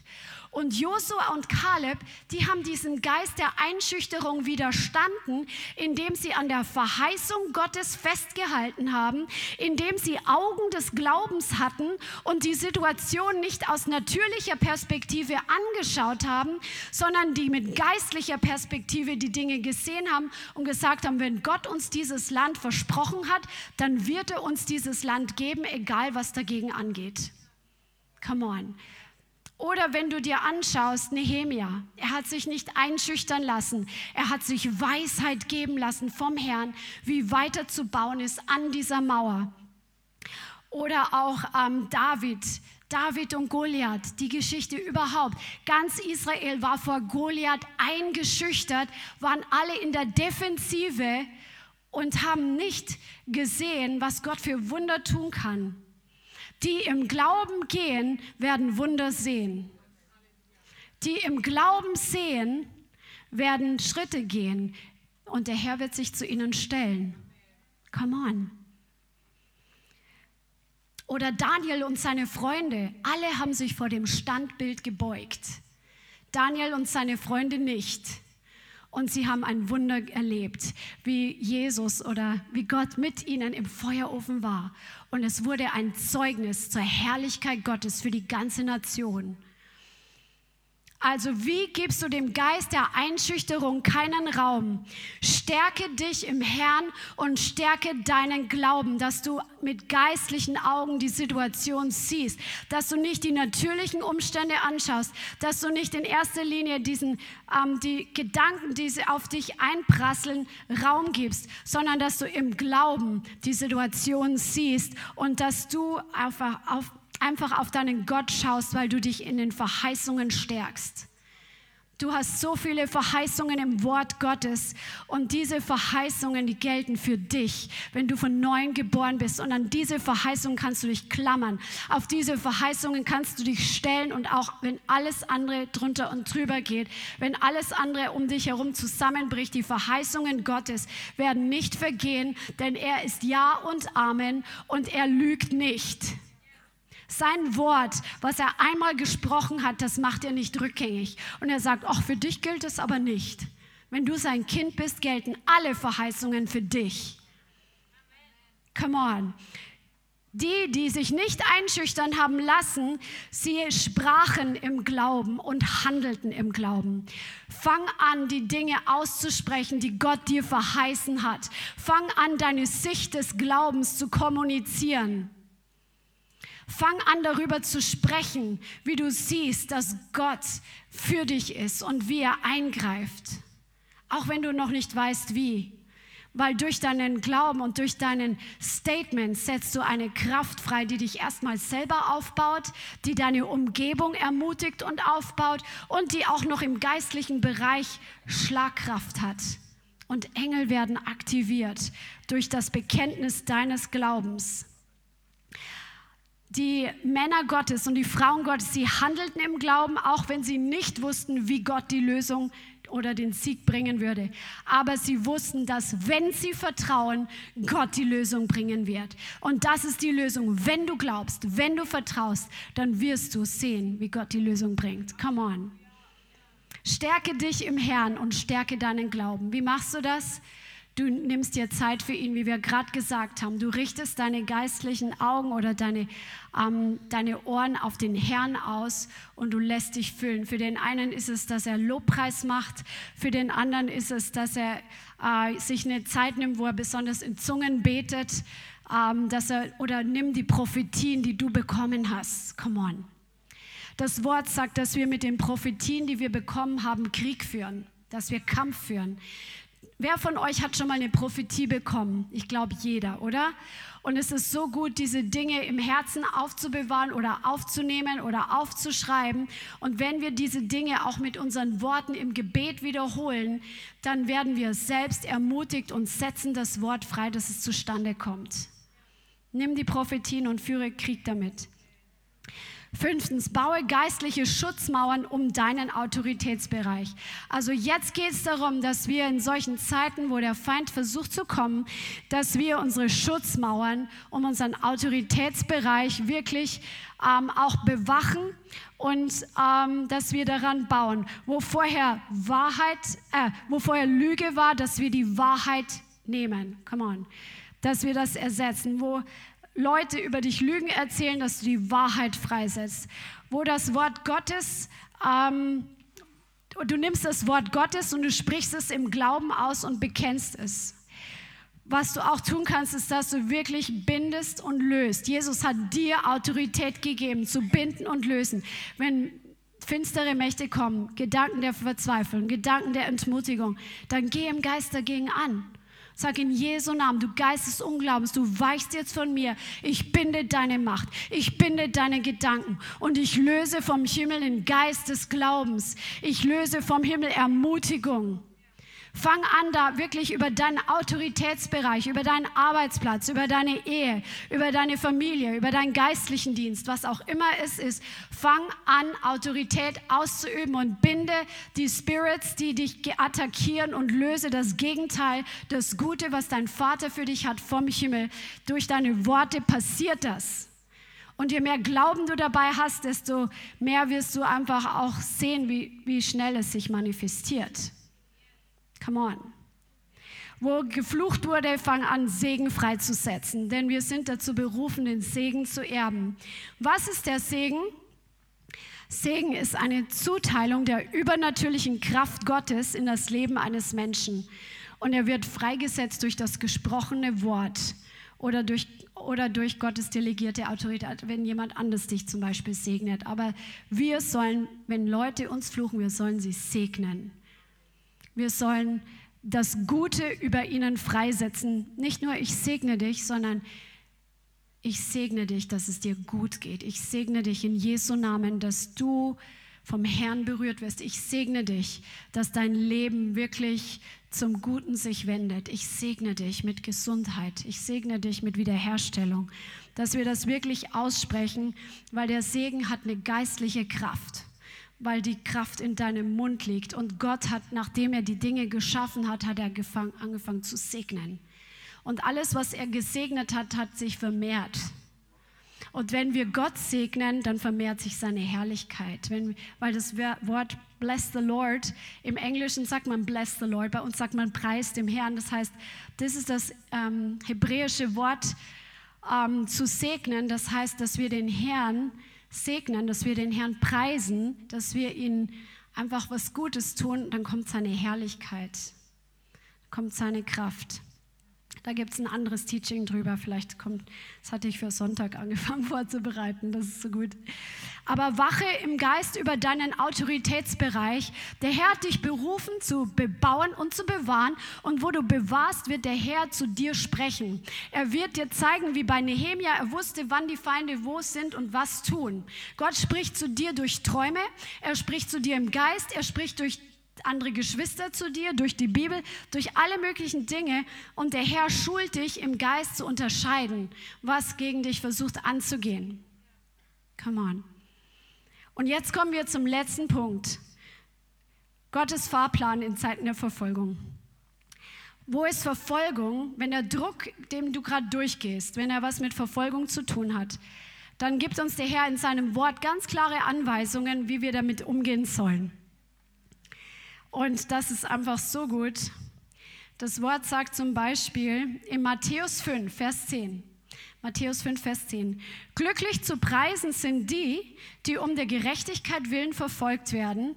Und Josua und Kaleb, die haben diesen Geist der Einschüchterung widerstanden, indem sie an der Verheißung Gottes festgehalten haben, indem sie Augen des Glaubens hatten und die Situation nicht aus natürlicher Perspektive angeschaut haben, sondern die mit geistlicher Perspektive die Dinge gesehen haben und gesagt haben, wenn Gott uns dieses Land versprochen hat, dann wird er uns dieses Land geben, egal was dagegen angeht. Come on. Oder wenn du dir anschaust, Nehemia, er hat sich nicht einschüchtern lassen. Er hat sich Weisheit geben lassen vom Herrn, wie weiter zu bauen ist an dieser Mauer. Oder auch ähm, David, David und Goliath, die Geschichte überhaupt. Ganz Israel war vor Goliath eingeschüchtert, waren alle in der Defensive und haben nicht gesehen, was Gott für Wunder tun kann. Die im Glauben gehen, werden Wunder sehen. Die im Glauben sehen, werden Schritte gehen und der Herr wird sich zu ihnen stellen. Come on. Oder Daniel und seine Freunde, alle haben sich vor dem Standbild gebeugt. Daniel und seine Freunde nicht und sie haben ein Wunder erlebt, wie Jesus oder wie Gott mit ihnen im Feuerofen war. Und es wurde ein Zeugnis zur Herrlichkeit Gottes für die ganze Nation. Also wie gibst du dem Geist der Einschüchterung keinen Raum? Stärke dich im Herrn und stärke deinen Glauben, dass du mit geistlichen Augen die Situation siehst, dass du nicht die natürlichen Umstände anschaust, dass du nicht in erster Linie diesen ähm, die Gedanken, die auf dich einprasseln, Raum gibst, sondern dass du im Glauben die Situation siehst und dass du einfach auf einfach auf deinen Gott schaust, weil du dich in den Verheißungen stärkst. Du hast so viele Verheißungen im Wort Gottes und diese Verheißungen, die gelten für dich, wenn du von neuem geboren bist. Und an diese Verheißungen kannst du dich klammern. Auf diese Verheißungen kannst du dich stellen und auch wenn alles andere drunter und drüber geht, wenn alles andere um dich herum zusammenbricht, die Verheißungen Gottes werden nicht vergehen, denn er ist Ja und Amen und er lügt nicht. Sein Wort, was er einmal gesprochen hat, das macht er nicht rückgängig. Und er sagt, ach, für dich gilt es aber nicht. Wenn du sein Kind bist, gelten alle Verheißungen für dich. Come on. Die, die sich nicht einschüchtern haben lassen, sie sprachen im Glauben und handelten im Glauben. Fang an, die Dinge auszusprechen, die Gott dir verheißen hat. Fang an, deine Sicht des Glaubens zu kommunizieren. Fang an darüber zu sprechen, wie du siehst, dass Gott für dich ist und wie er eingreift. Auch wenn du noch nicht weißt, wie. Weil durch deinen Glauben und durch deinen Statement setzt du eine Kraft frei, die dich erstmal selber aufbaut, die deine Umgebung ermutigt und aufbaut und die auch noch im geistlichen Bereich Schlagkraft hat. Und Engel werden aktiviert durch das Bekenntnis deines Glaubens die Männer Gottes und die Frauen Gottes, sie handelten im Glauben, auch wenn sie nicht wussten, wie Gott die Lösung oder den Sieg bringen würde. Aber sie wussten, dass wenn sie vertrauen, Gott die Lösung bringen wird. Und das ist die Lösung. Wenn du glaubst, wenn du vertraust, dann wirst du sehen, wie Gott die Lösung bringt. Come on. Stärke dich im Herrn und stärke deinen Glauben. Wie machst du das? Du nimmst dir Zeit für ihn, wie wir gerade gesagt haben. Du richtest deine geistlichen Augen oder deine, ähm, deine Ohren auf den Herrn aus und du lässt dich füllen. Für den einen ist es, dass er Lobpreis macht. Für den anderen ist es, dass er äh, sich eine Zeit nimmt, wo er besonders in Zungen betet. Ähm, dass er, oder nimm die Prophetien, die du bekommen hast. Come on. Das Wort sagt, dass wir mit den Prophetien, die wir bekommen haben, Krieg führen, dass wir Kampf führen. Wer von euch hat schon mal eine Prophetie bekommen? Ich glaube jeder, oder? Und es ist so gut, diese Dinge im Herzen aufzubewahren oder aufzunehmen oder aufzuschreiben. Und wenn wir diese Dinge auch mit unseren Worten im Gebet wiederholen, dann werden wir selbst ermutigt und setzen das Wort frei, dass es zustande kommt. Nimm die Prophetien und führe Krieg damit. Fünftens, baue geistliche Schutzmauern um deinen Autoritätsbereich. Also jetzt geht es darum, dass wir in solchen Zeiten, wo der Feind versucht zu kommen, dass wir unsere Schutzmauern um unseren Autoritätsbereich wirklich ähm, auch bewachen und ähm, dass wir daran bauen. Wo vorher Wahrheit, äh, wo vorher Lüge war, dass wir die Wahrheit nehmen. Come on. Dass wir das ersetzen. Wo Leute über dich Lügen erzählen, dass du die Wahrheit freisetzt. Wo das Wort Gottes, ähm, du nimmst das Wort Gottes und du sprichst es im Glauben aus und bekennst es. Was du auch tun kannst, ist, dass du wirklich bindest und löst. Jesus hat dir Autorität gegeben, zu binden und lösen. Wenn finstere Mächte kommen, Gedanken der Verzweiflung, Gedanken der Entmutigung, dann geh im Geist dagegen an. Sag in Jesu Namen, du Geist des Unglaubens, du weichst jetzt von mir. Ich binde deine Macht, ich binde deine Gedanken und ich löse vom Himmel den Geist des Glaubens. Ich löse vom Himmel Ermutigung. Fang an, da wirklich über deinen Autoritätsbereich, über deinen Arbeitsplatz, über deine Ehe, über deine Familie, über deinen geistlichen Dienst, was auch immer es ist, fang an, Autorität auszuüben und binde die Spirits, die dich attackieren und löse das Gegenteil, das Gute, was dein Vater für dich hat vom Himmel. Durch deine Worte passiert das. Und je mehr Glauben du dabei hast, desto mehr wirst du einfach auch sehen, wie, wie schnell es sich manifestiert. Come on. Wo geflucht wurde, fang an, Segen freizusetzen, denn wir sind dazu berufen, den Segen zu erben. Was ist der Segen? Segen ist eine Zuteilung der übernatürlichen Kraft Gottes in das Leben eines Menschen. Und er wird freigesetzt durch das gesprochene Wort oder durch, oder durch Gottes delegierte Autorität, wenn jemand anders dich zum Beispiel segnet. Aber wir sollen, wenn Leute uns fluchen, wir sollen sie segnen. Wir sollen das Gute über ihnen freisetzen. Nicht nur ich segne dich, sondern ich segne dich, dass es dir gut geht. Ich segne dich in Jesu Namen, dass du vom Herrn berührt wirst. Ich segne dich, dass dein Leben wirklich zum Guten sich wendet. Ich segne dich mit Gesundheit. Ich segne dich mit Wiederherstellung. Dass wir das wirklich aussprechen, weil der Segen hat eine geistliche Kraft weil die Kraft in deinem Mund liegt. Und Gott hat, nachdem er die Dinge geschaffen hat, hat er gefangen, angefangen zu segnen. Und alles, was er gesegnet hat, hat sich vermehrt. Und wenn wir Gott segnen, dann vermehrt sich seine Herrlichkeit. Wenn, weil das Wort bless the Lord, im Englischen sagt man bless the Lord, bei uns sagt man preis dem Herrn. Das heißt, das ist das ähm, hebräische Wort ähm, zu segnen. Das heißt, dass wir den Herrn segnen, dass wir den Herrn preisen, dass wir ihn einfach was Gutes tun, dann kommt seine Herrlichkeit, kommt seine Kraft. Da gibt es ein anderes Teaching drüber. Vielleicht kommt, das hatte ich für Sonntag angefangen vorzubereiten. Das ist so gut. Aber wache im Geist über deinen Autoritätsbereich. Der Herr hat dich berufen zu bebauen und zu bewahren. Und wo du bewahrst, wird der Herr zu dir sprechen. Er wird dir zeigen, wie bei Nehemia er wusste, wann die Feinde wo sind und was tun. Gott spricht zu dir durch Träume. Er spricht zu dir im Geist. Er spricht durch andere Geschwister zu dir, durch die Bibel, durch alle möglichen Dinge. Und der Herr schult dich im Geist zu unterscheiden, was gegen dich versucht anzugehen. Come on. Und jetzt kommen wir zum letzten Punkt. Gottes Fahrplan in Zeiten der Verfolgung. Wo ist Verfolgung, wenn der Druck, dem du gerade durchgehst, wenn er was mit Verfolgung zu tun hat, dann gibt uns der Herr in seinem Wort ganz klare Anweisungen, wie wir damit umgehen sollen. Und das ist einfach so gut. Das Wort sagt zum Beispiel in Matthäus 5, Vers 10. Matthäus 5, Vers 10. Glücklich zu preisen sind die, die um der Gerechtigkeit willen verfolgt werden,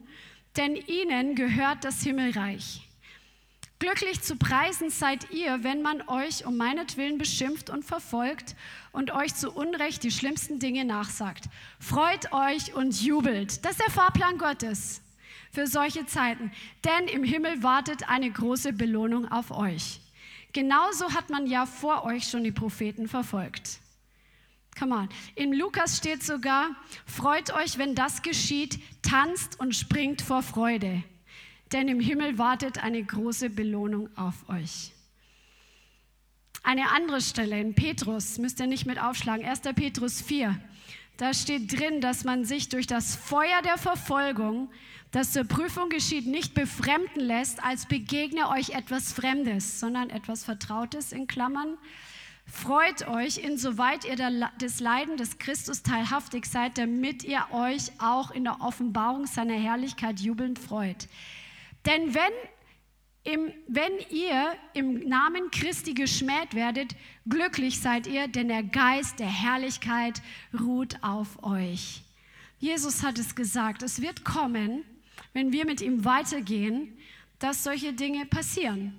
denn ihnen gehört das Himmelreich. Glücklich zu preisen seid ihr, wenn man euch um meinetwillen beschimpft und verfolgt und euch zu Unrecht die schlimmsten Dinge nachsagt. Freut euch und jubelt. Das ist der Fahrplan Gottes für solche Zeiten, denn im Himmel wartet eine große Belohnung auf euch. Genauso hat man ja vor euch schon die Propheten verfolgt. Come on. In Lukas steht sogar, freut euch, wenn das geschieht, tanzt und springt vor Freude, denn im Himmel wartet eine große Belohnung auf euch. Eine andere Stelle in Petrus, müsst ihr nicht mit aufschlagen, 1. Petrus 4. Da steht drin, dass man sich durch das Feuer der Verfolgung das zur Prüfung geschieht, nicht befremden lässt, als begegne euch etwas Fremdes, sondern etwas Vertrautes in Klammern. Freut euch, insoweit ihr des Leiden des Christus teilhaftig seid, damit ihr euch auch in der Offenbarung seiner Herrlichkeit jubelnd freut. Denn wenn, im, wenn ihr im Namen Christi geschmäht werdet, glücklich seid ihr, denn der Geist der Herrlichkeit ruht auf euch. Jesus hat es gesagt, es wird kommen, wenn wir mit ihm weitergehen, dass solche Dinge passieren.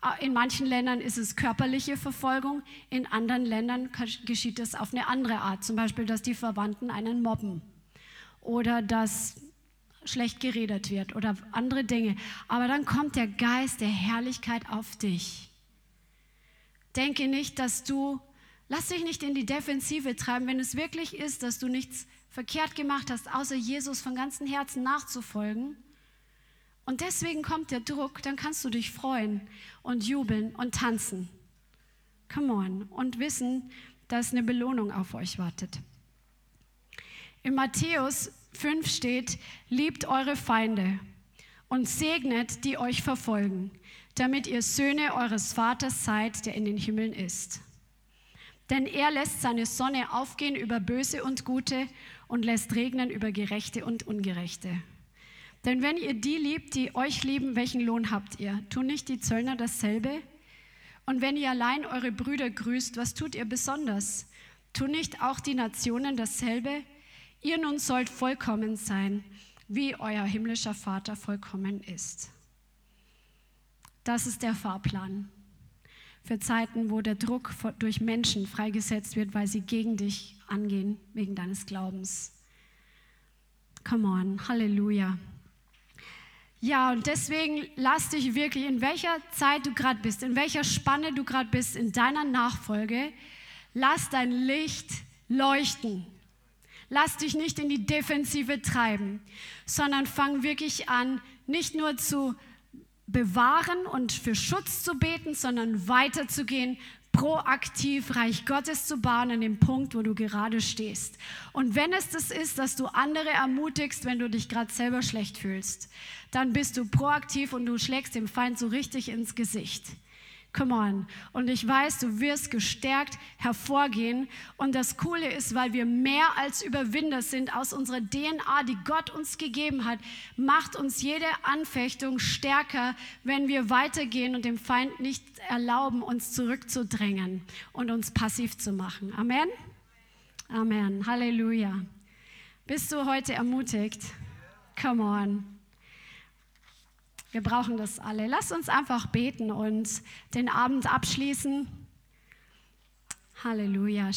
Ah, in manchen Ländern ist es körperliche Verfolgung, in anderen Ländern geschieht es auf eine andere Art. Zum Beispiel, dass die Verwandten einen mobben oder dass schlecht geredet wird oder andere Dinge. Aber dann kommt der Geist der Herrlichkeit auf dich. Denke nicht, dass du, lass dich nicht in die Defensive treiben, wenn es wirklich ist, dass du nichts verkehrt gemacht hast, außer Jesus von ganzem Herzen nachzufolgen. Und deswegen kommt der Druck, dann kannst du dich freuen und jubeln und tanzen. Come on. Und wissen, dass eine Belohnung auf euch wartet. In Matthäus 5 steht, liebt eure Feinde und segnet, die euch verfolgen, damit ihr Söhne eures Vaters seid, der in den Himmeln ist. Denn er lässt seine Sonne aufgehen über Böse und Gute und lässt regnen über Gerechte und Ungerechte. Denn wenn ihr die liebt, die euch lieben, welchen Lohn habt ihr? Tun nicht die Zöllner dasselbe? Und wenn ihr allein eure Brüder grüßt, was tut ihr besonders? Tun nicht auch die Nationen dasselbe? Ihr nun sollt vollkommen sein, wie euer himmlischer Vater vollkommen ist. Das ist der Fahrplan für Zeiten, wo der Druck durch Menschen freigesetzt wird, weil sie gegen dich angehen wegen deines Glaubens. Come on, Halleluja. Ja, und deswegen lass dich wirklich, in welcher Zeit du gerade bist, in welcher Spanne du gerade bist in deiner Nachfolge, lass dein Licht leuchten. Lass dich nicht in die Defensive treiben, sondern fang wirklich an, nicht nur zu bewahren und für Schutz zu beten, sondern weiterzugehen, proaktiv Reich Gottes zu bauen an dem Punkt, wo du gerade stehst. Und wenn es das ist, dass du andere ermutigst, wenn du dich gerade selber schlecht fühlst, dann bist du proaktiv und du schlägst dem Feind so richtig ins Gesicht. Come on. Und ich weiß, du wirst gestärkt hervorgehen. Und das Coole ist, weil wir mehr als Überwinder sind aus unserer DNA, die Gott uns gegeben hat, macht uns jede Anfechtung stärker, wenn wir weitergehen und dem Feind nicht erlauben, uns zurückzudrängen und uns passiv zu machen. Amen. Amen. Halleluja. Bist du heute ermutigt? Come on. Wir brauchen das alle. Lass uns einfach beten und den Abend abschließen. Halleluja.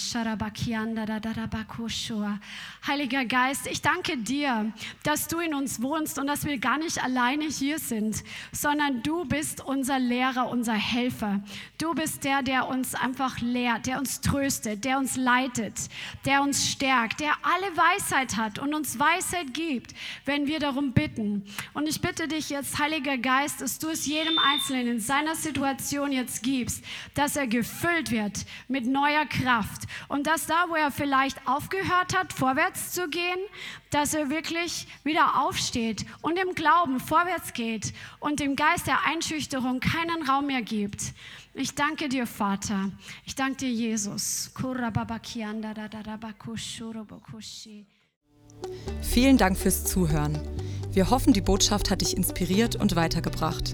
Heiliger Geist, ich danke dir, dass du in uns wohnst und dass wir gar nicht alleine hier sind, sondern du bist unser Lehrer, unser Helfer. Du bist der, der uns einfach lehrt, der uns tröstet, der uns leitet, der uns stärkt, der alle Weisheit hat und uns Weisheit gibt, wenn wir darum bitten. Und ich bitte dich jetzt, Heiliger Geist, dass du es jedem Einzelnen in seiner Situation jetzt gibst, dass er gefüllt wird mit neuen neuer Kraft. Und dass da, wo er vielleicht aufgehört hat, vorwärts zu gehen, dass er wirklich wieder aufsteht und im Glauben vorwärts geht und dem Geist der Einschüchterung keinen Raum mehr gibt. Ich danke dir, Vater. Ich danke dir, Jesus. Vielen Dank fürs Zuhören. Wir hoffen, die Botschaft hat dich inspiriert und weitergebracht.